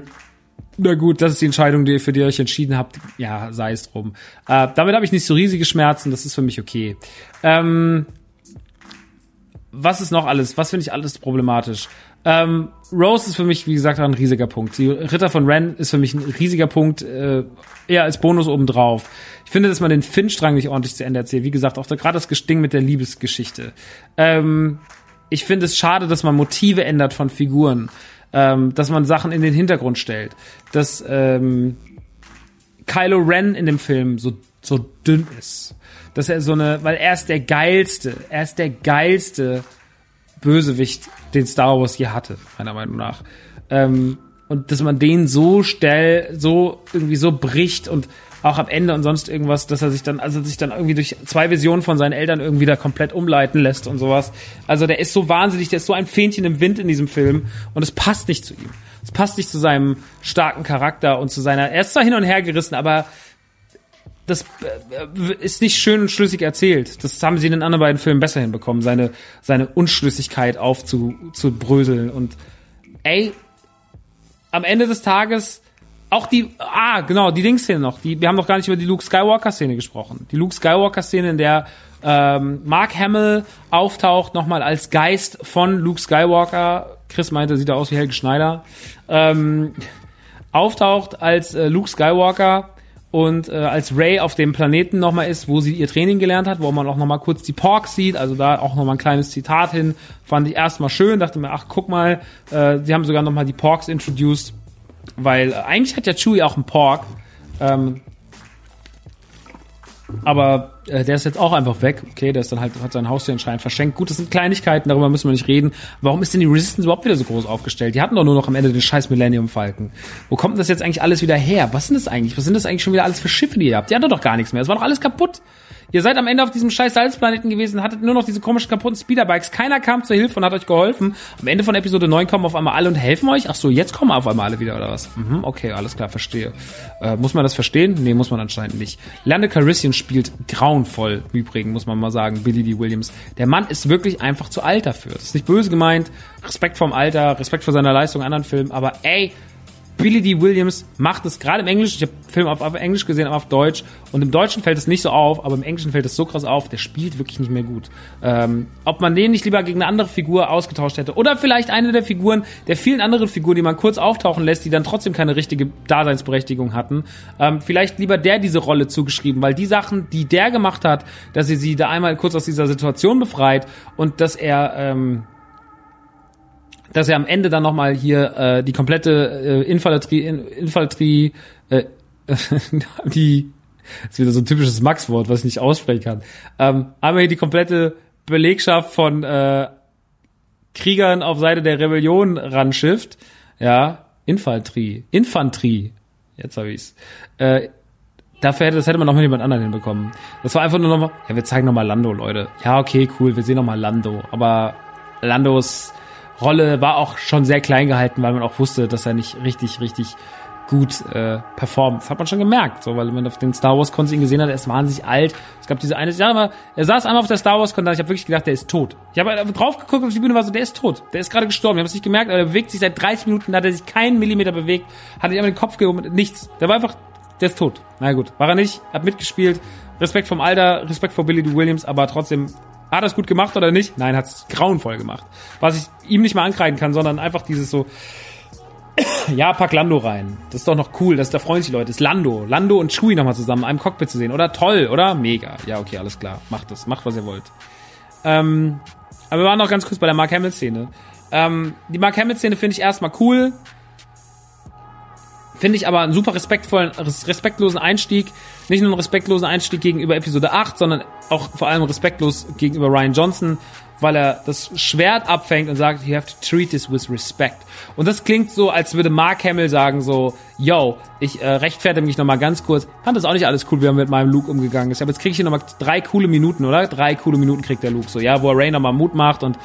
na gut, das ist die Entscheidung, die, für die ihr euch entschieden habt. Ja, sei es drum. Äh, damit habe ich nicht so riesige Schmerzen, das ist für mich okay. Ähm, was ist noch alles? Was finde ich alles problematisch? Ähm, Rose ist für mich, wie gesagt, ein riesiger Punkt. Die Ritter von Ren ist für mich ein riesiger Punkt, äh, eher als Bonus obendrauf. Ich finde, dass man den Finn-Strang nicht ordentlich zu Ende erzählt. Wie gesagt, auch gerade das Gesting mit der Liebesgeschichte. Ähm, ich finde es schade, dass man Motive ändert von Figuren. Ähm, dass man Sachen in den Hintergrund stellt. Dass ähm, Kylo Ren in dem Film so, so dünn ist dass er so eine, weil er ist der geilste, er ist der geilste Bösewicht, den Star Wars je hatte, meiner Meinung nach. Ähm, und dass man den so stell, so irgendwie so bricht und auch am Ende und sonst irgendwas, dass er sich dann, also sich dann irgendwie durch zwei Visionen von seinen Eltern irgendwie da komplett umleiten lässt und sowas. Also der ist so wahnsinnig, der ist so ein Fähnchen im Wind in diesem Film und es passt nicht zu ihm. Es passt nicht zu seinem starken Charakter und zu seiner, er ist zwar hin und her gerissen, aber das äh, ist nicht schön und schlüssig erzählt. Das haben sie in den anderen beiden Filmen besser hinbekommen, seine, seine Unschlüssigkeit aufzubröseln. Und ey, am Ende des Tages auch die, ah, genau, die Ding-Szene noch. Die, wir haben noch gar nicht über die Luke Skywalker-Szene gesprochen. Die Luke Skywalker-Szene, in der ähm, Mark Hamill auftaucht, nochmal als Geist von Luke Skywalker. Chris meinte, sieht er aus wie Helge Schneider. Ähm, auftaucht als äh, Luke Skywalker und äh, als Ray auf dem Planeten nochmal ist, wo sie ihr Training gelernt hat, wo man auch nochmal kurz die Porks sieht, also da auch nochmal ein kleines Zitat hin, fand ich erstmal schön, dachte mir, ach guck mal, äh, sie haben sogar nochmal die Porks introduced, weil äh, eigentlich hat ja Chewie auch einen Pork. Ähm, Aber äh, der ist jetzt auch einfach weg. Okay, der ist dann halt, hat sein Haustier anscheinend verschenkt. Gut, das sind Kleinigkeiten, darüber müssen wir nicht reden. Warum ist denn die Resistance überhaupt wieder so groß aufgestellt? Die hatten doch nur noch am Ende den scheiß Millennium Falken. Wo kommt denn das jetzt eigentlich alles wieder her? Was sind das eigentlich? Was sind das eigentlich schon wieder alles für Schiffe, die ihr habt? Die hatten doch gar nichts mehr. Es war doch alles kaputt. Ihr seid am Ende auf diesem scheiß Salzplaneten gewesen, hattet nur noch diese komischen kaputten Speederbikes. Keiner kam zur Hilfe und hat euch geholfen. Am Ende von Episode 9 kommen auf einmal alle und helfen euch. Ach so, jetzt kommen auf einmal alle wieder, oder was? Mhm, okay, alles klar, verstehe. Äh, muss man das verstehen? Nee, muss man anscheinend nicht. Lando Calrissian spielt grauenvoll, im Übrigen, muss man mal sagen, Billy D. Williams. Der Mann ist wirklich einfach zu alt dafür. Das ist nicht böse gemeint. Respekt vorm Alter, Respekt vor seiner Leistung in anderen Filmen, aber ey, Billy D. Williams macht es gerade im Englisch, ich habe Film auf, auf, Englisch gesehen, aber auf Deutsch. Und im Deutschen fällt es nicht so auf, aber im Englischen fällt es so krass auf, der spielt wirklich nicht mehr gut. Ähm, ob man den nicht lieber gegen eine andere Figur ausgetauscht hätte. Oder vielleicht eine der Figuren, der vielen anderen Figuren, die man kurz auftauchen lässt, die dann trotzdem keine richtige Daseinsberechtigung hatten. Ähm, vielleicht lieber der diese Rolle zugeschrieben, weil die Sachen, die der gemacht hat, dass er sie da einmal kurz aus dieser Situation befreit und dass er... Ähm, dass er am Ende dann nochmal hier äh, die komplette äh, Infanterie, Infanterie äh, die das ist wieder so ein typisches Max-Wort, was ich nicht aussprechen kann. Ähm, einmal hier die komplette Belegschaft von äh, Kriegern auf Seite der Rebellion ranschifft. Ja, Infanterie. Infanterie. Jetzt habe ich's. Äh, dafür hätte, das hätte man noch mit jemand anderen hinbekommen. Das war einfach nur nochmal, ja, wir zeigen nochmal Lando, Leute. Ja, okay, cool, wir sehen nochmal Lando. Aber Landos Rolle war auch schon sehr klein gehalten, weil man auch wusste, dass er nicht richtig, richtig gut äh, performt. Das hat man schon gemerkt, so, weil man auf den Star Wars Cons ihn gesehen hat, er ist wahnsinnig alt. Es gab diese eine, ja, aber er saß einmal auf der Star Wars Con, da ich habe wirklich gedacht, der ist tot. Ich habe drauf geguckt auf die Bühne, war so, der ist tot, der ist gerade gestorben. Ich habe es nicht gemerkt, aber er bewegt sich seit 30 Minuten, da hat er sich keinen Millimeter bewegt, hat sich einfach den Kopf gehoben, nichts. Der war einfach, der ist tot. Na gut, war er nicht, hat mitgespielt. Respekt vom Alter, Respekt vor Billy D. Williams, aber trotzdem hat er es gut gemacht oder nicht? Nein, hat es grauenvoll gemacht. Was ich ihm nicht mal ankreiden kann, sondern einfach dieses so, ja, pack Lando rein. Das ist doch noch cool, das da freuen sich Leute. Das ist Lando. Lando und Chewie nochmal zusammen in einem Cockpit zu sehen. Oder toll, oder? Mega. Ja, okay, alles klar. Macht das. Macht, was ihr wollt. Ähm, aber wir waren noch ganz kurz bei der Mark Hamill-Szene. Ähm, die Mark Hamill-Szene finde ich erstmal cool. Finde ich aber einen super respektvollen, respektlosen Einstieg. Nicht nur einen respektlosen Einstieg gegenüber Episode 8, sondern auch vor allem respektlos gegenüber Ryan Johnson, weil er das Schwert abfängt und sagt, you have to treat this with respect. Und das klingt so, als würde Mark Hamill sagen so, yo, ich äh, rechtfertige mich nochmal ganz kurz. Fand das auch nicht alles cool, wie er mit meinem Luke umgegangen ist. Aber jetzt kriege ich hier nochmal drei coole Minuten, oder? Drei coole Minuten kriegt der Luke so, ja, wo er Ray nochmal Mut macht und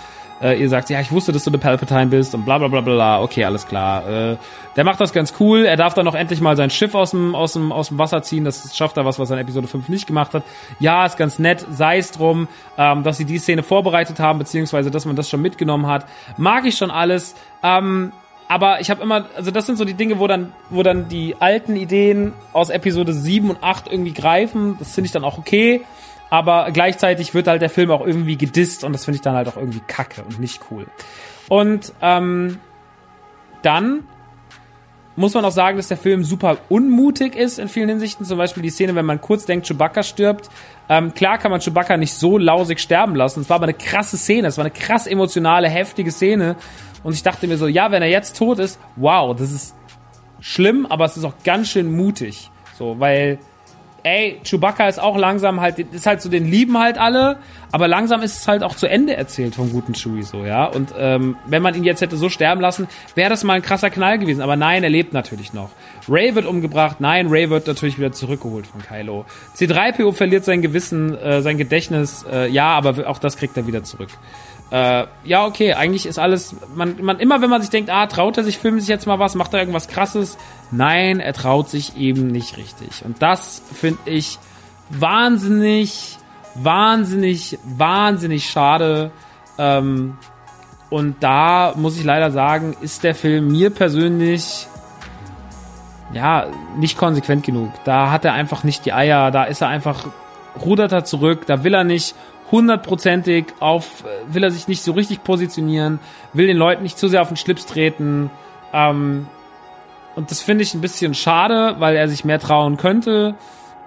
äh, ihr sagt, ja, ich wusste, dass du eine Palpatine bist und bla bla bla bla. Okay, alles klar. Äh, der macht das ganz cool. Er darf dann noch endlich mal sein Schiff aus dem, aus dem, aus dem Wasser ziehen. Das schafft er was, was er in Episode 5 nicht gemacht hat. Ja, ist ganz nett. Sei es drum, ähm, dass sie die Szene vorbereitet haben, beziehungsweise dass man das schon mitgenommen hat. Mag ich schon alles. Ähm, aber ich habe immer, also das sind so die Dinge, wo dann, wo dann die alten Ideen aus Episode 7 und 8 irgendwie greifen. Das finde ich dann auch okay aber gleichzeitig wird halt der Film auch irgendwie gedisst und das finde ich dann halt auch irgendwie kacke und nicht cool. Und ähm, dann muss man auch sagen, dass der Film super unmutig ist in vielen Hinsichten. Zum Beispiel die Szene, wenn man kurz denkt, Chewbacca stirbt. Ähm, klar kann man Chewbacca nicht so lausig sterben lassen. Es war aber eine krasse Szene. Es war eine krass emotionale, heftige Szene. Und ich dachte mir so, ja, wenn er jetzt tot ist, wow, das ist schlimm, aber es ist auch ganz schön mutig. So, weil ey, Chewbacca ist auch langsam halt, ist halt so, den lieben halt alle, aber langsam ist es halt auch zu Ende erzählt vom guten Chewie so, ja. Und ähm, wenn man ihn jetzt hätte so sterben lassen, wäre das mal ein krasser Knall gewesen. Aber nein, er lebt natürlich noch. Ray wird umgebracht, nein, Ray wird natürlich wieder zurückgeholt von Kylo. C3PO verliert sein Gewissen, äh, sein Gedächtnis, äh, ja, aber auch das kriegt er wieder zurück äh, ja, okay, eigentlich ist alles, man, man, immer wenn man sich denkt, ah, traut er sich, filmt sich jetzt mal was, macht er irgendwas krasses, nein, er traut sich eben nicht richtig. Und das finde ich wahnsinnig, wahnsinnig, wahnsinnig schade. Ähm, und da muss ich leider sagen, ist der Film mir persönlich ja nicht konsequent genug. Da hat er einfach nicht die Eier, da ist er einfach rudert er zurück, da will er nicht hundertprozentig auf, will er sich nicht so richtig positionieren, will den Leuten nicht zu sehr auf den Schlips treten. Ähm, und das finde ich ein bisschen schade, weil er sich mehr trauen könnte.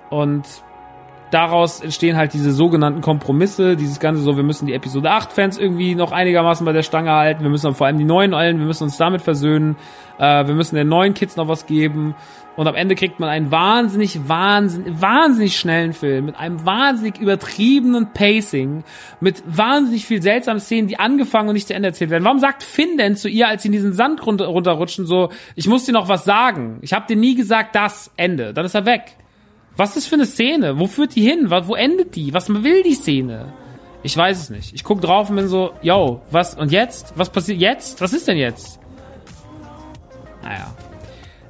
Und daraus entstehen halt diese sogenannten Kompromisse, dieses ganze so, wir müssen die Episode 8 Fans irgendwie noch einigermaßen bei der Stange halten, wir müssen vor allem die neuen allen, wir müssen uns damit versöhnen, äh, wir müssen den neuen Kids noch was geben und am Ende kriegt man einen wahnsinnig, wahnsinnig, wahnsinnig schnellen Film mit einem wahnsinnig übertriebenen Pacing, mit wahnsinnig viel seltsamen Szenen, die angefangen und nicht zu Ende erzählt werden. Warum sagt Finn denn zu ihr, als sie in diesen Sand runter, runterrutschen, so, ich muss dir noch was sagen. Ich habe dir nie gesagt, das, Ende. Dann ist er weg. Was ist für eine Szene? Wo führt die hin? Wo endet die? Was will die Szene? Ich weiß es nicht. Ich guck drauf und bin so, yo, was, und jetzt? Was passiert jetzt? Was ist denn jetzt? Naja.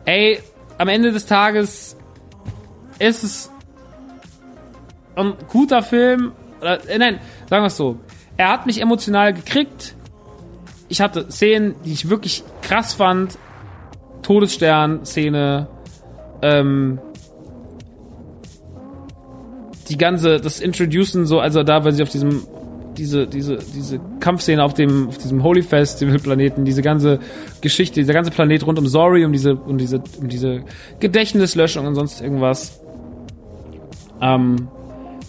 Ey, am Ende des Tages ist es ein guter Film. Äh, nein, sagen wir es so. Er hat mich emotional gekriegt. Ich hatte Szenen, die ich wirklich krass fand. Todesstern-Szene. Ähm, die ganze, das Introducen so, also da, weil sie auf diesem, diese, diese, diese Kampfszene auf dem, auf diesem Holy Festival Planeten, diese ganze Geschichte, dieser ganze Planet rund um Zori, um diese, um diese, um diese Gedächtnislöschung und sonst irgendwas. Ähm,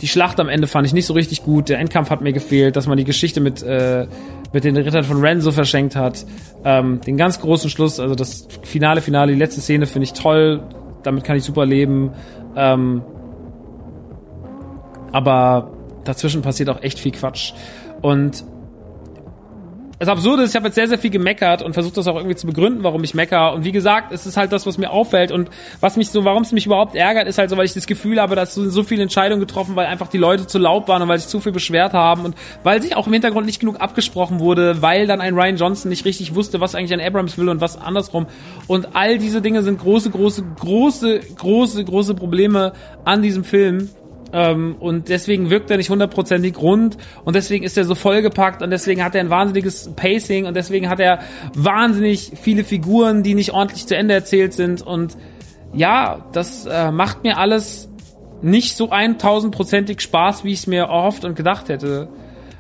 die Schlacht am Ende fand ich nicht so richtig gut. Der Endkampf hat mir gefehlt, dass man die Geschichte mit, äh, mit den Rittern von Renzo verschenkt hat. Ähm, den ganz großen Schluss, also das Finale, Finale, die letzte Szene finde ich toll. Damit kann ich super leben. Ähm, aber dazwischen passiert auch echt viel Quatsch. Und das Absurde ist, ich habe jetzt sehr, sehr viel gemeckert und versucht das auch irgendwie zu begründen, warum ich mecker. Und wie gesagt, es ist halt das, was mir auffällt. Und was mich so, warum es mich überhaupt ärgert, ist halt so, weil ich das Gefühl habe, dass so, so viele Entscheidungen getroffen, weil einfach die Leute zu laut waren und weil sich zu viel beschwert haben und weil sich auch im Hintergrund nicht genug abgesprochen wurde, weil dann ein Ryan Johnson nicht richtig wusste, was eigentlich ein Abrams will und was andersrum. Und all diese Dinge sind große, große, große, große, große Probleme an diesem Film. Ähm, und deswegen wirkt er nicht hundertprozentig rund und deswegen ist er so vollgepackt und deswegen hat er ein wahnsinniges Pacing und deswegen hat er wahnsinnig viele Figuren, die nicht ordentlich zu Ende erzählt sind und ja, das äh, macht mir alles nicht so 1000%ig Spaß, wie ich es mir erhofft und gedacht hätte.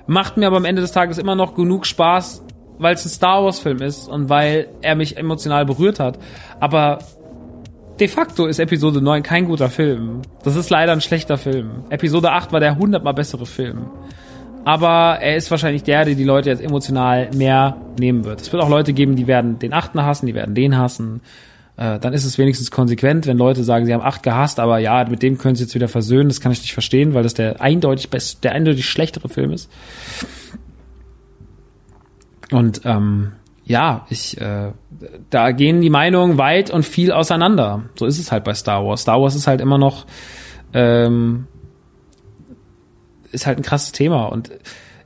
Macht mir aber am Ende des Tages immer noch genug Spaß, weil es ein Star Wars Film ist und weil er mich emotional berührt hat. Aber de facto ist Episode 9 kein guter Film. Das ist leider ein schlechter Film. Episode 8 war der hundertmal bessere Film. Aber er ist wahrscheinlich der, der die Leute jetzt emotional mehr nehmen wird. Es wird auch Leute geben, die werden den 8. hassen, die werden den hassen. Äh, dann ist es wenigstens konsequent, wenn Leute sagen, sie haben 8 gehasst, aber ja, mit dem können sie jetzt wieder versöhnen. Das kann ich nicht verstehen, weil das der eindeutig best, der eindeutig schlechtere Film ist. Und ähm, ja, ich, äh, da gehen die Meinungen weit und viel auseinander. So ist es halt bei Star Wars. Star Wars ist halt immer noch, ähm, ist halt ein krasses Thema. Und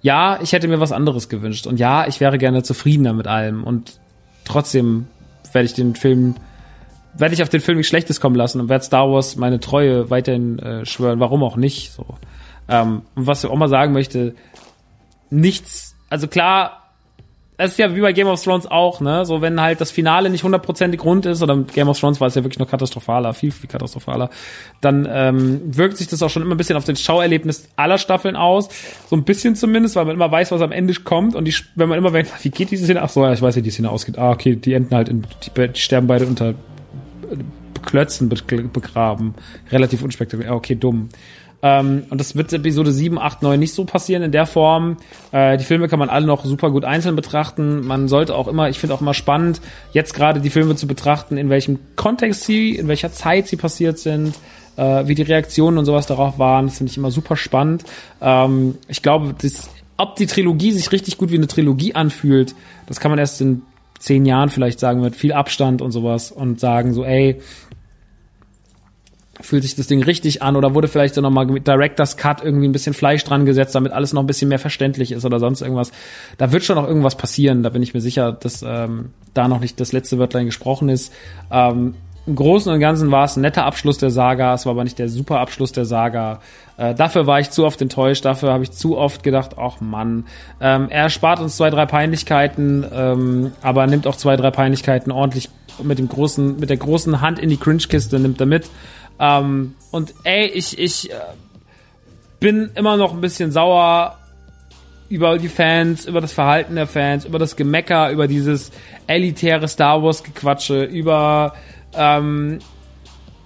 ja, ich hätte mir was anderes gewünscht. Und ja, ich wäre gerne zufriedener mit allem. Und trotzdem werde ich den Film, werde ich auf den Film nicht Schlechtes kommen lassen und werde Star Wars meine Treue weiterhin äh, schwören. Warum auch nicht? So. Ähm, und was ich auch mal sagen möchte, nichts, also klar, das ist ja wie bei Game of Thrones auch, ne? So, wenn halt das Finale nicht hundertprozentig rund ist, oder Game of Thrones war es ja wirklich nur katastrophaler, viel, viel katastrophaler, dann ähm, wirkt sich das auch schon immer ein bisschen auf den Schauerlebnis aller Staffeln aus. So ein bisschen zumindest, weil man immer weiß, was am Ende kommt. Und die, wenn man immer weiß, wie geht diese Szene? Ach so, ja, ich weiß, wie die Szene ausgeht. Ah, okay, die enden halt in, die, die sterben beide unter Klötzen begraben. Relativ unspektakulär. Okay, dumm. Ähm, und das wird Episode 7, 8, 9 nicht so passieren in der Form. Äh, die Filme kann man alle noch super gut einzeln betrachten. Man sollte auch immer, ich finde auch immer spannend, jetzt gerade die Filme zu betrachten, in welchem Kontext sie, in welcher Zeit sie passiert sind, äh, wie die Reaktionen und sowas darauf waren. Das finde ich immer super spannend. Ähm, ich glaube, das, ob die Trilogie sich richtig gut wie eine Trilogie anfühlt, das kann man erst in zehn Jahren vielleicht sagen mit viel Abstand und sowas und sagen so, ey, fühlt sich das Ding richtig an oder wurde vielleicht so nochmal mit Director's Cut irgendwie ein bisschen Fleisch dran gesetzt, damit alles noch ein bisschen mehr verständlich ist oder sonst irgendwas. Da wird schon noch irgendwas passieren, da bin ich mir sicher, dass ähm, da noch nicht das letzte Wörtlein gesprochen ist. Ähm, Im Großen und Ganzen war es ein netter Abschluss der Saga, es war aber nicht der super Abschluss der Saga. Äh, dafür war ich zu oft enttäuscht, dafür habe ich zu oft gedacht, ach Mann, ähm, er spart uns zwei, drei Peinlichkeiten, ähm, aber nimmt auch zwei, drei Peinlichkeiten ordentlich mit dem großen, mit der großen Hand in die Cringe-Kiste, nimmt er mit. Ähm, und ey, ich, ich äh, bin immer noch ein bisschen sauer über die Fans, über das Verhalten der Fans, über das Gemecker, über dieses elitäre Star Wars Gequatsche, über ähm,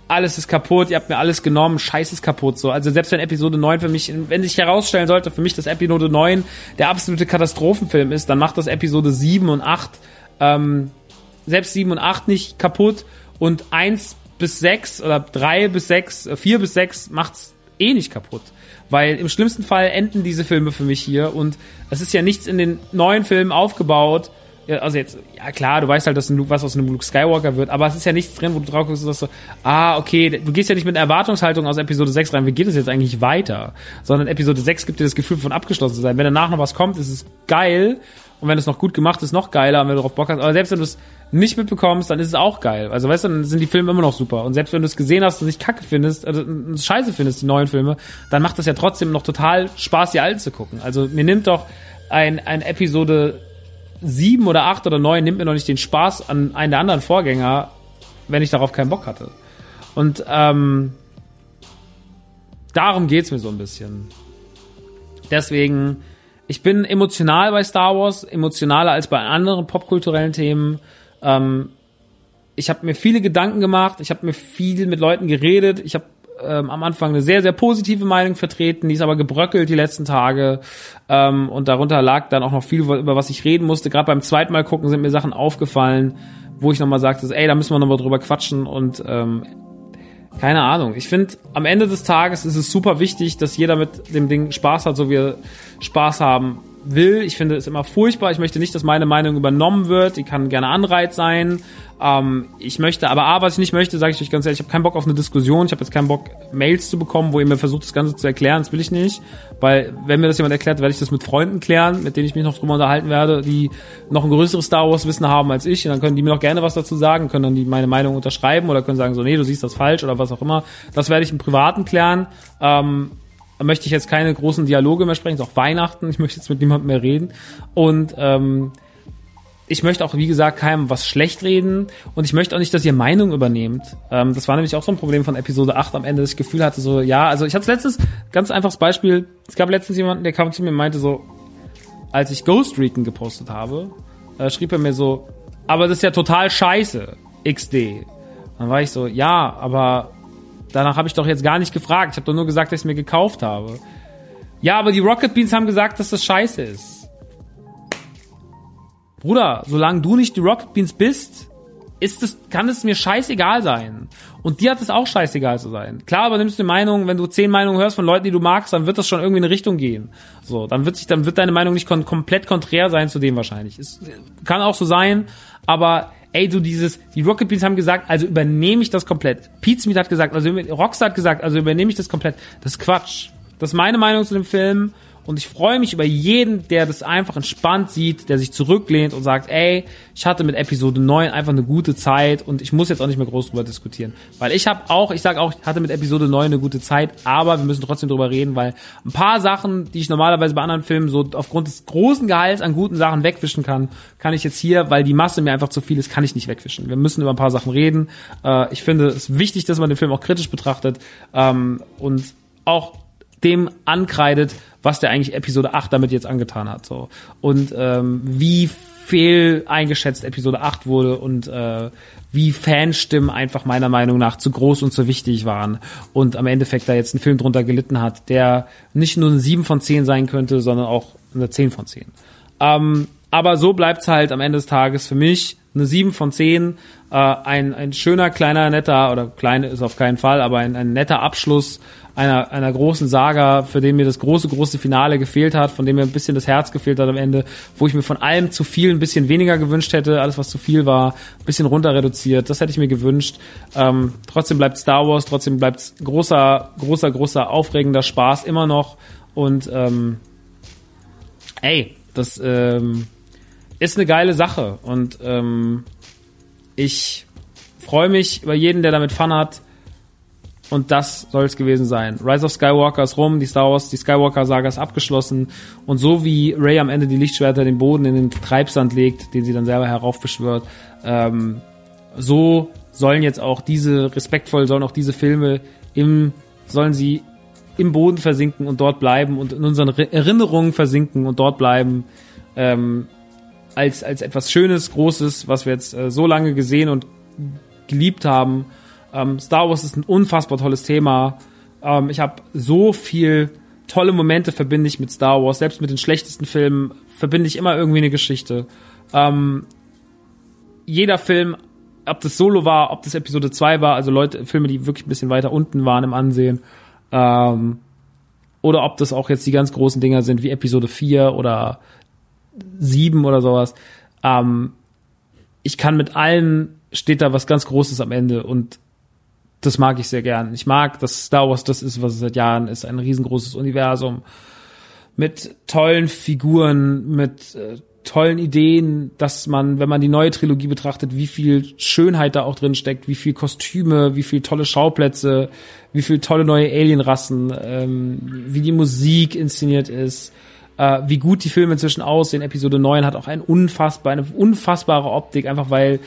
alles ist kaputt, ihr habt mir alles genommen, scheiß ist kaputt, so. Also selbst wenn Episode 9 für mich, wenn sich herausstellen sollte, für mich, dass Episode 9 der absolute Katastrophenfilm ist, dann macht das Episode 7 und 8, ähm, selbst 7 und 8 nicht kaputt und 1 bis 6 oder 3 bis 6, 4 bis 6 macht's eh nicht kaputt. Weil im schlimmsten Fall enden diese Filme für mich hier und es ist ja nichts in den neuen Filmen aufgebaut, also jetzt, ja klar, du weißt halt, dass ein, was aus einem Luke Skywalker wird, aber es ist ja nichts drin, wo du drauf guckst und sagst so, ah, okay, du gehst ja nicht mit einer Erwartungshaltung aus Episode 6 rein, wie geht es jetzt eigentlich weiter? Sondern Episode 6 gibt dir das Gefühl von abgeschlossen zu sein. Wenn danach noch was kommt, ist es geil und wenn es noch gut gemacht ist, noch geiler und wenn du darauf Bock hast, aber selbst wenn du es nicht mitbekommst, dann ist es auch geil. Also weißt du, dann sind die Filme immer noch super. Und selbst wenn du es gesehen hast und nicht kacke findest, also scheiße findest, die neuen Filme, dann macht das ja trotzdem noch total Spaß, die alten zu gucken. Also mir nimmt doch ein, ein Episode sieben oder acht oder neun nimmt mir noch nicht den Spaß an einen der anderen Vorgänger, wenn ich darauf keinen Bock hatte. Und ähm, darum geht's mir so ein bisschen. Deswegen, ich bin emotional bei Star Wars, emotionaler als bei anderen popkulturellen Themen. Ähm, ich habe mir viele Gedanken gemacht, ich habe mir viel mit Leuten geredet, ich habe ähm, am Anfang eine sehr, sehr positive Meinung vertreten, die ist aber gebröckelt die letzten Tage. Ähm, und darunter lag dann auch noch viel, über was ich reden musste. Gerade beim zweiten Mal gucken sind mir Sachen aufgefallen, wo ich nochmal sagte, ey, da müssen wir nochmal drüber quatschen und ähm, keine Ahnung. Ich finde, am Ende des Tages ist es super wichtig, dass jeder mit dem Ding Spaß hat, so wie er Spaß haben will. Ich finde es immer furchtbar. Ich möchte nicht, dass meine Meinung übernommen wird. Die kann gerne Anreiz sein. Ähm, ich möchte, aber A, was ich nicht möchte, sage ich euch ganz ehrlich, ich habe keinen Bock auf eine Diskussion. Ich habe jetzt keinen Bock, Mails zu bekommen, wo ihr mir versucht, das Ganze zu erklären. Das will ich nicht. Weil, wenn mir das jemand erklärt, werde ich das mit Freunden klären, mit denen ich mich noch drüber unterhalten werde, die noch ein größeres Star Wars-Wissen haben als ich. Und dann können die mir noch gerne was dazu sagen, können dann die meine Meinung unterschreiben oder können sagen, so, nee, du siehst das falsch oder was auch immer. Das werde ich im Privaten klären. Ähm, möchte ich jetzt keine großen Dialoge mehr sprechen, es ist auch Weihnachten, ich möchte jetzt mit niemandem mehr reden. Und ähm, ich möchte auch, wie gesagt, keinem was schlecht reden und ich möchte auch nicht, dass ihr Meinung übernehmt. Ähm, das war nämlich auch so ein Problem von Episode 8 am Ende, dass ich Gefühl hatte, so, ja, also ich hatte letztes, ganz einfaches Beispiel, es gab letztens jemanden, der kam zu mir und meinte so, als ich Ghost Recon gepostet habe, äh, schrieb er mir so, aber das ist ja total scheiße, XD. Dann war ich so, ja, aber danach habe ich doch jetzt gar nicht gefragt. Ich habe doch nur gesagt, dass ich es mir gekauft habe. Ja, aber die Rocket Beans haben gesagt, dass das scheiße ist. Bruder, solange du nicht die Rocket Beans bist, ist es, kann es mir scheißegal sein. Und dir hat es auch scheißegal zu sein. Klar, aber nimmst du eine Meinung, wenn du zehn Meinungen hörst von Leuten, die du magst, dann wird das schon irgendwie in eine Richtung gehen. So, dann wird sich, dann wird deine Meinung nicht kon komplett konträr sein zu dem wahrscheinlich. Es kann auch so sein, aber ey, du dieses, die Rocket Beans haben gesagt, also übernehme ich das komplett. Pete Smith hat gesagt, also Rockstar hat gesagt, also übernehme ich das komplett. Das ist Quatsch. Das ist meine Meinung zu dem Film und ich freue mich über jeden, der das einfach entspannt sieht, der sich zurücklehnt und sagt, ey, ich hatte mit Episode 9 einfach eine gute Zeit und ich muss jetzt auch nicht mehr groß drüber diskutieren. Weil ich habe auch, ich sage auch, ich hatte mit Episode 9 eine gute Zeit, aber wir müssen trotzdem drüber reden, weil ein paar Sachen, die ich normalerweise bei anderen Filmen so aufgrund des großen Gehalts an guten Sachen wegwischen kann, kann ich jetzt hier, weil die Masse mir einfach zu viel ist, kann ich nicht wegwischen. Wir müssen über ein paar Sachen reden. Äh, ich finde es wichtig, dass man den Film auch kritisch betrachtet ähm, und auch dem ankreidet, was der eigentlich Episode 8 damit jetzt angetan hat. So. Und ähm, wie fehl eingeschätzt Episode 8 wurde und äh, wie Fanstimmen einfach meiner Meinung nach zu groß und zu wichtig waren und am Endeffekt da jetzt ein Film drunter gelitten hat, der nicht nur eine 7 von 10 sein könnte, sondern auch eine 10 von 10. Ähm, aber so bleibt's halt am Ende des Tages für mich eine 7 von 10, äh, ein, ein schöner, kleiner, netter, oder klein ist auf keinen Fall, aber ein, ein netter Abschluss einer, einer großen Saga, für den mir das große, große Finale gefehlt hat, von dem mir ein bisschen das Herz gefehlt hat am Ende, wo ich mir von allem zu viel ein bisschen weniger gewünscht hätte, alles was zu viel war, ein bisschen runter reduziert, das hätte ich mir gewünscht. Ähm, trotzdem bleibt Star Wars, trotzdem bleibt großer, großer, großer, aufregender Spaß immer noch und ähm, ey, das ähm, ist eine geile Sache und ähm, ich freue mich über jeden, der damit Fun hat. Und das soll es gewesen sein. Rise of Skywalker ist rum, die Star Wars, die Skywalker-Saga ist abgeschlossen. Und so wie Ray am Ende die Lichtschwerter den Boden in den Treibsand legt, den sie dann selber heraufbeschwört, ähm, so sollen jetzt auch diese, respektvoll sollen auch diese Filme im, sollen sie im Boden versinken und dort bleiben und in unseren Erinnerungen versinken und dort bleiben, ähm, als, als etwas Schönes, Großes, was wir jetzt äh, so lange gesehen und geliebt haben Ähm, Star Wars ist ein unfassbar tolles Thema. Ähm, ich habe so viel tolle Momente verbinde ich mit Star Wars. Selbst mit den schlechtesten Filmen verbinde ich immer irgendwie eine Geschichte. Ähm, jeder Film, ob das Solo war, ob das Episode 2 war, also Leute, Filme, die wirklich ein bisschen weiter unten waren im Ansehen, ähm, oder ob das auch jetzt die ganz großen Dinger sind, wie Episode 4 oder 7 oder sowas. Ähm, ich kann mit allen, steht da was ganz Großes am Ende und das mag ich sehr gern. Ich mag, dass Star Wars das ist, was es seit Jahren ist, ein riesengroßes Universum mit tollen Figuren, mit äh, tollen Ideen, dass man, wenn man die neue Trilogie betrachtet, wie viel Schönheit da auch drin steckt, wie viel Kostüme, wie viel tolle Schauplätze, wie viel tolle neue Alienrassen, ähm, wie die Musik inszeniert ist, äh, wie gut die Filme inzwischen aussehen. Episode 9 hat auch ein unfassbar, eine unfassbare Optik, einfach weil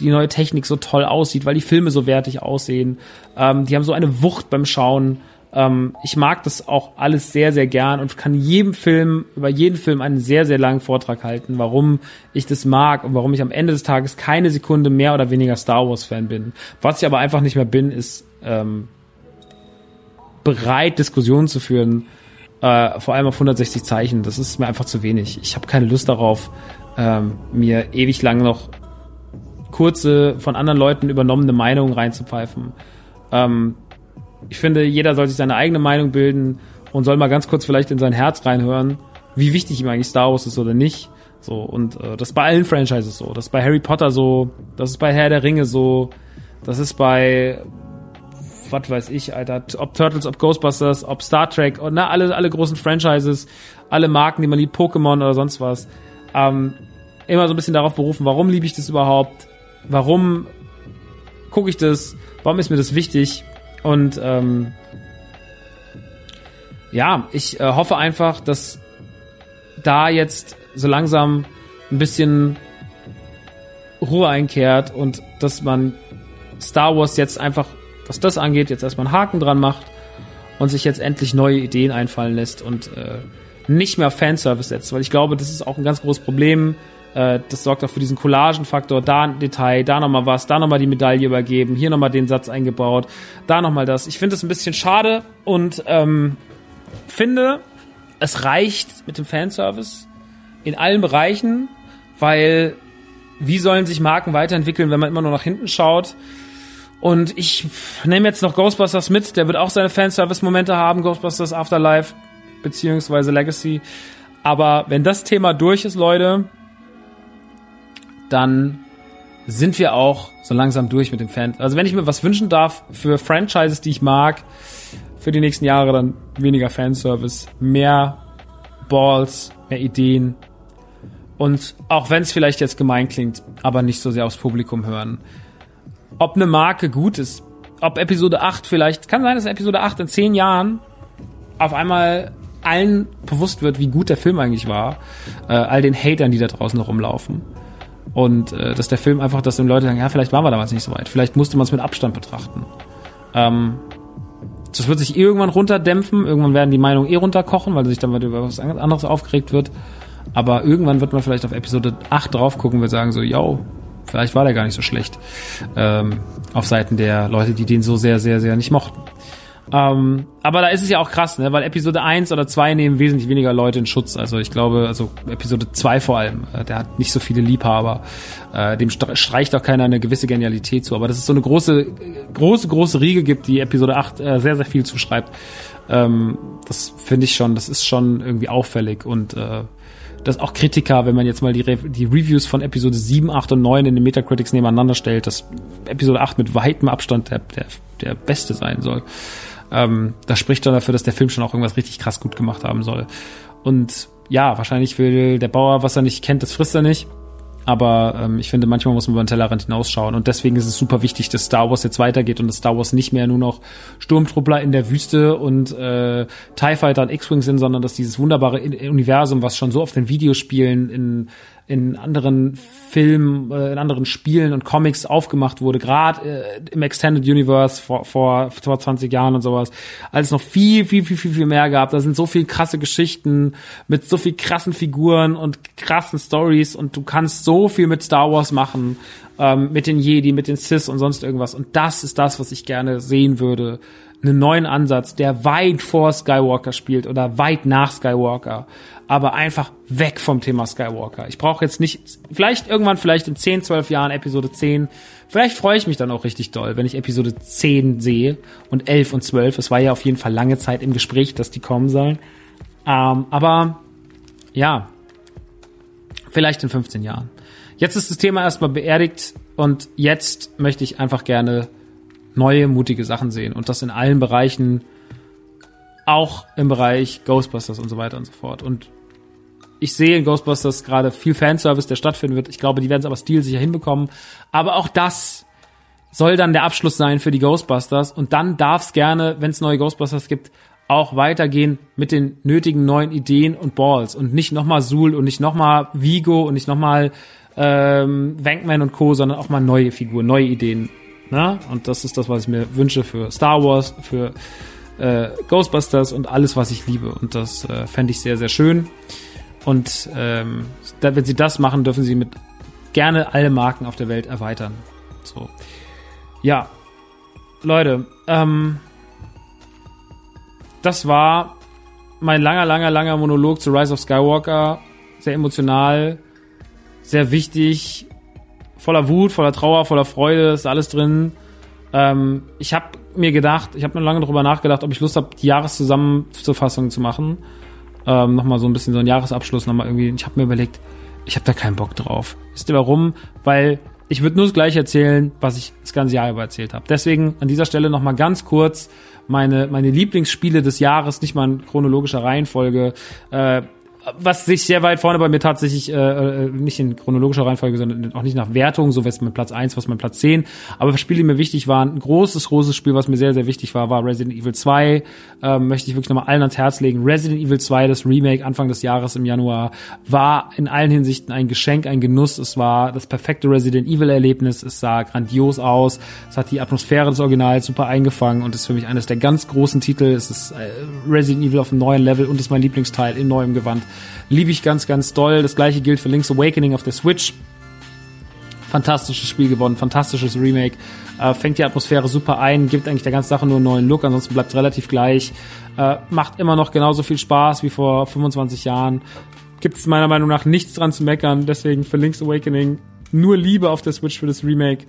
die neue Technik so toll aussieht, weil die Filme so wertig aussehen. Ähm, die haben so eine Wucht beim Schauen. Ähm, ich mag das auch alles sehr, sehr gern und kann jedem Film, über jeden Film einen sehr, sehr langen Vortrag halten, warum ich das mag und warum ich am Ende des Tages keine Sekunde mehr oder weniger Star Wars-Fan bin. Was ich aber einfach nicht mehr bin, ist ähm, bereit, Diskussionen zu führen, äh, vor allem auf 160 Zeichen. Das ist mir einfach zu wenig. Ich habe keine Lust darauf, ähm, mir ewig lang noch kurze, von anderen Leuten übernommene Meinungen reinzupfeifen. Ähm, ich finde, jeder soll sich seine eigene Meinung bilden und soll mal ganz kurz vielleicht in sein Herz reinhören, wie wichtig ihm eigentlich Star Wars ist oder nicht. So, und äh, das ist bei allen Franchises so. Das ist bei Harry Potter so, das ist bei Herr der Ringe so, das ist bei was weiß ich, Alter, ob Turtles, ob Ghostbusters, ob Star Trek, und na, alle, alle großen Franchises, alle Marken, die man liebt, Pokémon oder sonst was. Ähm, immer so ein bisschen darauf berufen, warum liebe ich das überhaupt? Warum gucke ich das? Warum ist mir das wichtig? Und ähm, ja, ich äh, hoffe einfach, dass da jetzt so langsam ein bisschen Ruhe einkehrt und dass man Star Wars jetzt einfach, was das angeht, jetzt erstmal einen Haken dran macht und sich jetzt endlich neue Ideen einfallen lässt und äh, nicht mehr Fanservice setzt, weil ich glaube, das ist auch ein ganz großes Problem äh, das sorgt auch für diesen Collagenfaktor. Da ein Detail, da nochmal was, da nochmal die Medaille übergeben, hier nochmal den Satz eingebaut, da nochmal das. Ich finde das ein bisschen schade und ähm, finde, es reicht mit dem Fanservice in allen Bereichen, weil wie sollen sich Marken weiterentwickeln, wenn man immer nur nach hinten schaut? Und ich nehme jetzt noch Ghostbusters mit, der wird auch seine Fanservice-Momente haben, Ghostbusters Afterlife beziehungsweise Legacy. Aber wenn das Thema durch ist, Leute, dann sind wir auch so langsam durch mit dem Fan. Also wenn ich mir was wünschen darf für Franchises, die ich mag, für die nächsten Jahre, dann weniger Fanservice, mehr Balls, mehr Ideen. Und auch wenn es vielleicht jetzt gemein klingt, aber nicht so sehr aufs Publikum hören. Ob eine Marke gut ist, ob Episode 8 vielleicht, kann sein, dass Episode 8 in 10 Jahren auf einmal allen bewusst wird, wie gut der Film eigentlich war. Äh, all den Hatern, die da draußen rumlaufen. Und äh, dass der Film einfach, dass die Leute sagen, ja, vielleicht waren wir damals nicht so weit. Vielleicht musste man es mit Abstand betrachten. Ähm, das wird sich irgendwann runterdämpfen. Irgendwann werden die Meinungen eh runterkochen, weil sich dann über was anderes aufgeregt wird. Aber irgendwann wird man vielleicht auf Episode 8 drauf gucken und sagen so, yo, vielleicht war der gar nicht so schlecht. Ähm, auf Seiten der Leute, die den so sehr, sehr, sehr nicht mochten. Ähm, aber da ist es ja auch krass, ne? weil Episode 1 oder 2 nehmen wesentlich weniger Leute in Schutz. Also ich glaube, also Episode 2 vor allem, äh, der hat nicht so viele Liebhaber. Äh, dem streicht auch keiner eine gewisse Genialität zu. Aber dass es so eine große, große, große Riege gibt, die Episode 8 äh, sehr, sehr viel zuschreibt, ähm, das finde ich schon, das ist schon irgendwie auffällig und äh, dass auch Kritiker, wenn man jetzt mal die, Re die Reviews von Episode 7, 8 und 9 in den Metacritics nebeneinander stellt, dass Episode 8 mit weitem Abstand der, der, der beste sein soll. Ähm, das spricht dann dafür, dass der Film schon auch irgendwas richtig krass gut gemacht haben soll. Und ja, wahrscheinlich will der Bauer, was er nicht kennt, das frisst er nicht. Aber ähm, ich finde, manchmal muss man über den Tellerrand hinausschauen. Und deswegen ist es super wichtig, dass Star Wars jetzt weitergeht und dass Star Wars nicht mehr nur noch Sturmtruppler in der Wüste und äh, TIE Fighter und X-Wing sind, sondern dass dieses wunderbare Universum, was schon so oft in Videospielen, in in anderen Filmen, äh, in anderen Spielen und Comics aufgemacht wurde, gerade äh, im Extended Universe vor, vor, vor 20 Jahren und sowas, als es noch viel, viel, viel, viel, viel mehr gab. Da sind so viel krasse Geschichten mit so viel krassen Figuren und krassen Stories und du kannst so viel mit Star Wars machen, ähm, mit den Jedi, mit den Sith und sonst irgendwas. Und das ist das, was ich gerne sehen würde. Einen neuen Ansatz, der weit vor Skywalker spielt oder weit nach Skywalker aber einfach weg vom Thema Skywalker. Ich brauche jetzt nicht, vielleicht irgendwann, vielleicht in 10, 12 Jahren Episode 10, vielleicht freue ich mich dann auch richtig doll, wenn ich Episode 10 sehe und 11 und 12. Es war ja auf jeden Fall lange Zeit im Gespräch, dass die kommen sollen. Ähm, aber ja, vielleicht in 15 Jahren. Jetzt ist das Thema erstmal beerdigt und jetzt möchte ich einfach gerne neue, mutige Sachen sehen und das in allen Bereichen, auch im Bereich Ghostbusters und so weiter und so fort. Und ich sehe in Ghostbusters gerade viel Fanservice, der stattfinden wird. Ich glaube, die werden es aber stilsicher hinbekommen. Aber auch das soll dann der Abschluss sein für die Ghostbusters. Und dann darf es gerne, wenn es neue Ghostbusters gibt, auch weitergehen mit den nötigen neuen Ideen und Balls. Und nicht nochmal Zool und nicht nochmal Vigo und nicht nochmal ähm, Wankman und Co., sondern auch mal neue Figuren, neue Ideen. Na? Und das ist das, was ich mir wünsche für Star Wars, für äh, Ghostbusters und alles, was ich liebe. Und das äh, fände ich sehr, sehr schön. Und ähm, da, wenn sie das machen, dürfen sie mit gerne alle Marken auf der Welt erweitern. So. Ja. Leute, ähm, das war mein langer, langer, langer Monolog zu Rise of Skywalker. Sehr emotional, sehr wichtig, voller Wut, voller Trauer, voller Freude, ist alles drin. Ähm, ich habe mir gedacht, ich habe noch lange darüber nachgedacht, ob ich Lust habe, die Jahreszusammenfassung zu machen ähm, nochmal so ein bisschen so ein Jahresabschluss nochmal irgendwie. Ich habe mir überlegt, ich habe da keinen Bock drauf. Wisst ihr warum? Weil ich würde nur das gleiche erzählen, was ich das ganze Jahr über erzählt habe. Deswegen an dieser Stelle nochmal ganz kurz meine, meine Lieblingsspiele des Jahres, nicht mal in chronologischer Reihenfolge. Äh, was sich sehr weit vorne bei mir tatsächlich, äh, äh, nicht in chronologischer Reihenfolge, sondern auch nicht nach Wertung, so was mein Platz eins, was mein Platz zehn. Aber Spiele, die mir wichtig waren, ein großes, großes Spiel, was mir sehr, sehr wichtig war, war Resident Evil 2. Ähm, möchte ich wirklich nochmal allen ans Herz legen. Resident Evil 2, das Remake Anfang des Jahres im Januar, war in allen Hinsichten ein Geschenk, ein Genuss. Es war das perfekte Resident Evil Erlebnis. Es sah grandios aus. Es hat die Atmosphäre des Originals super eingefangen und ist für mich eines der ganz großen Titel. Es ist äh, Resident Evil auf einem neuen Level und ist mein Lieblingsteil in neuem Gewand. Liebe ich ganz, ganz doll. Das gleiche gilt für Link's Awakening auf der Switch. Fantastisches Spiel gewonnen, fantastisches Remake. Äh, fängt die Atmosphäre super ein, gibt eigentlich der ganzen Sache nur einen neuen Look, ansonsten bleibt es relativ gleich. Äh, macht immer noch genauso viel Spaß wie vor 25 Jahren. Gibt es meiner Meinung nach nichts dran zu meckern, deswegen für Link's Awakening nur Liebe auf der Switch für das Remake.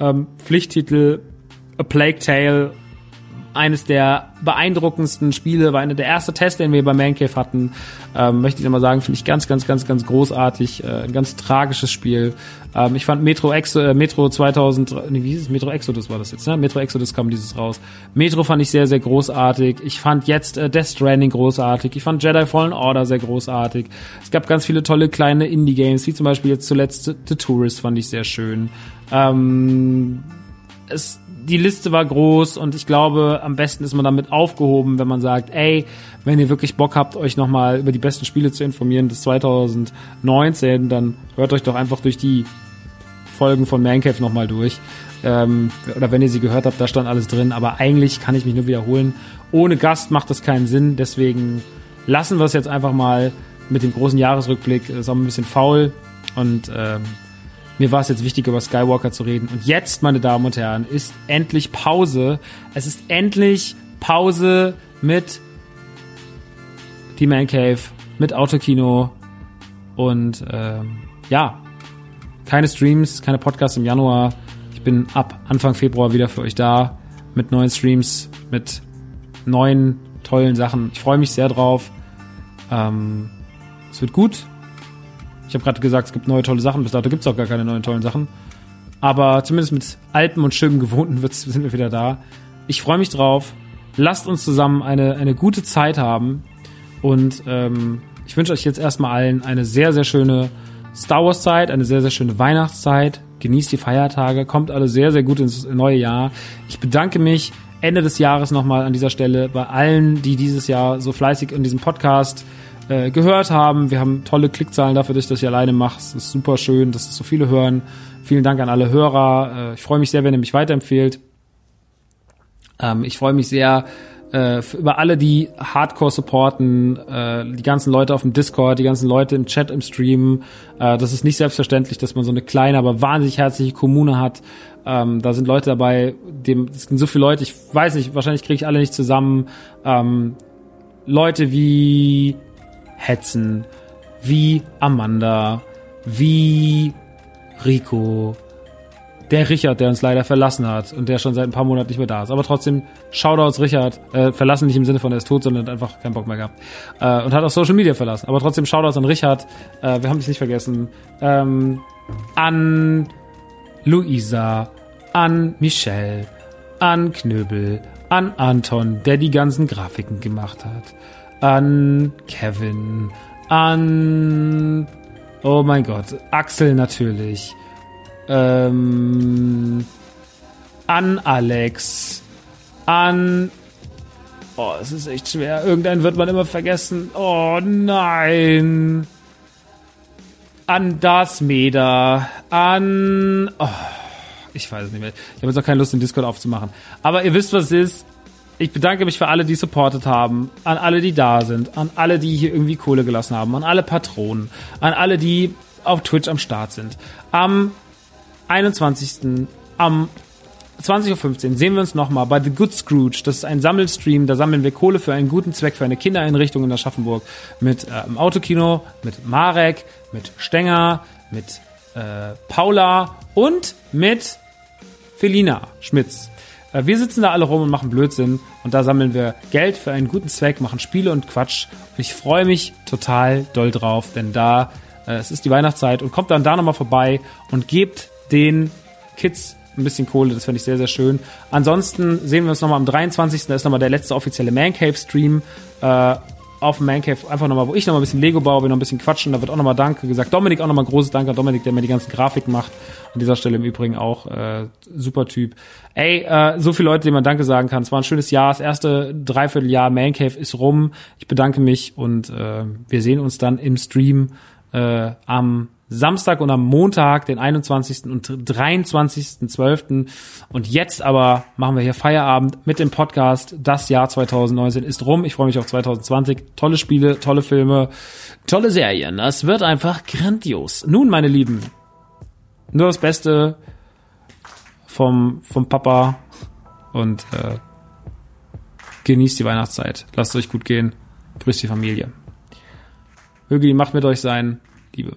Ähm, Pflichttitel A Plague Tale eines der beeindruckendsten Spiele, war einer der erste Tests, den wir bei Man Cave hatten. Ähm, möchte ich nochmal sagen, finde ich ganz, ganz, ganz, ganz großartig. Äh, ein ganz tragisches Spiel. Ähm, ich fand Metro Exo, äh, Metro 2000, nee, wie hieß es? Metro Exodus war das jetzt, ne? Metro Exodus kam dieses raus. Metro fand ich sehr, sehr großartig. Ich fand jetzt äh, Death Stranding großartig. Ich fand Jedi Fallen Order sehr großartig. Es gab ganz viele tolle kleine Indie-Games, wie zum Beispiel jetzt zuletzt The Tourist fand ich sehr schön. Ähm, es die Liste war groß und ich glaube, am besten ist man damit aufgehoben, wenn man sagt, ey, wenn ihr wirklich Bock habt, euch nochmal über die besten Spiele zu informieren des 2019, dann hört euch doch einfach durch die Folgen von Mancave nochmal durch. Ähm, oder wenn ihr sie gehört habt, da stand alles drin. Aber eigentlich kann ich mich nur wiederholen. Ohne Gast macht das keinen Sinn. Deswegen lassen wir es jetzt einfach mal mit dem großen Jahresrückblick. Ist auch ein bisschen faul. Und ähm, mir war es jetzt wichtig, über Skywalker zu reden. Und jetzt, meine Damen und Herren, ist endlich Pause. Es ist endlich Pause mit die Man Cave, mit Autokino und ähm, ja, keine Streams, keine Podcasts im Januar. Ich bin ab Anfang Februar wieder für euch da mit neuen Streams, mit neuen tollen Sachen. Ich freue mich sehr drauf. Ähm, es wird gut. Ich habe gerade gesagt, es gibt neue tolle Sachen. Bis dato gibt es auch gar keine neuen tollen Sachen. Aber zumindest mit alten und schönen Gewohnten sind wir wieder da. Ich freue mich drauf. Lasst uns zusammen eine, eine gute Zeit haben. Und ähm, ich wünsche euch jetzt erstmal allen eine sehr, sehr schöne Star Wars Zeit, eine sehr, sehr schöne Weihnachtszeit. Genießt die Feiertage, kommt alle sehr, sehr gut ins neue Jahr. Ich bedanke mich Ende des Jahres nochmal an dieser Stelle bei allen, die dieses Jahr so fleißig in diesem Podcast gehört haben. Wir haben tolle Klickzahlen dafür, dass ich das hier alleine mache. Es ist super schön, dass es so viele hören. Vielen Dank an alle Hörer. Äh, ich freue mich sehr, wenn ihr mich weiterempfehlt. Ähm, ich freue mich sehr äh, über alle, die Hardcore supporten, äh, die ganzen Leute auf dem Discord, die ganzen Leute im Chat, im Stream. Äh, das ist nicht selbstverständlich, dass man so eine kleine, aber wahnsinnig herzliche Kommune hat. Ähm, da sind Leute dabei, dem, es sind so viele Leute, ich weiß nicht, wahrscheinlich kriege ich alle nicht zusammen. Ähm, Leute wie Hetzen, wie Amanda, wie Rico, der Richard, der uns leider verlassen hat und der schon seit ein paar Monaten nicht mehr da ist. Aber trotzdem, Shoutouts Richard, äh, verlassen nicht im Sinne von er ist tot, sondern hat einfach keinen Bock mehr gehabt. Äh, und hat auch Social Media verlassen. Aber trotzdem Shoutouts an Richard, äh, wir haben dich nicht vergessen. Ähm, an Luisa, an Michelle, an Knöbel, an Anton, der die ganzen Grafiken gemacht hat, an Kevin, an, oh mein Gott, Axel natürlich, ähm, an Alex, an, oh, es ist echt schwer, irgendeinen wird man immer vergessen, oh nein, an Das Meder, an, oh, ich weiß es nicht mehr. Ich habe jetzt auch keine Lust, den Discord aufzumachen. Aber ihr wisst, was es ist. Ich bedanke mich für alle, die supportet haben, an alle, die da sind, an alle, die hier irgendwie Kohle gelassen haben, an alle Patronen, an alle, die auf Twitch am Start sind. Am 21. am 20.15 Uhr sehen wir uns nochmal bei The Good Scrooge. Das ist ein Sammelstream. Da sammeln wir Kohle für einen guten Zweck, für eine Kindereinrichtung in Aschaffenburg. Mit äh, im Autokino, mit Marek, mit Stenger, mit äh, Paula und mit Felina Schmitz. Äh, wir sitzen da alle rum und machen Blödsinn und da sammeln wir Geld für einen guten Zweck, machen Spiele und Quatsch. Und ich freue mich total doll drauf, denn da äh, es ist die Weihnachtszeit und kommt dann da nochmal vorbei und gebt den Kids ein bisschen Kohle, das fände ich sehr, sehr schön. Ansonsten sehen wir uns nochmal am 23. Da ist nochmal der letzte offizielle Man Cave Stream. Äh, auf dem Man Cave einfach nochmal, wo ich nochmal ein bisschen Lego baue, wir noch ein bisschen quatschen. Da wird auch nochmal Danke gesagt. Dominik auch nochmal großes Danke an Dominik, der mir die ganzen Grafiken macht. An dieser Stelle im Übrigen auch äh, super Typ. Ey, äh, so viele Leute, denen man Danke sagen kann. Es war ein schönes Jahr. Das erste Dreivierteljahr Man Cave ist rum. Ich bedanke mich und äh, wir sehen uns dann im Stream äh, am Samstag und am Montag, den 21. und 23.12. Und jetzt aber machen wir hier Feierabend mit dem Podcast. Das Jahr 2019 ist rum. Ich freue mich auf 2020. Tolle Spiele, tolle Filme, tolle Serien. Das wird einfach grandios. Nun, meine Lieben, nur das Beste vom, vom Papa und äh, genießt die Weihnachtszeit. Lasst euch gut gehen. Grüßt die Familie. Möge die Macht mit euch sein. Liebe.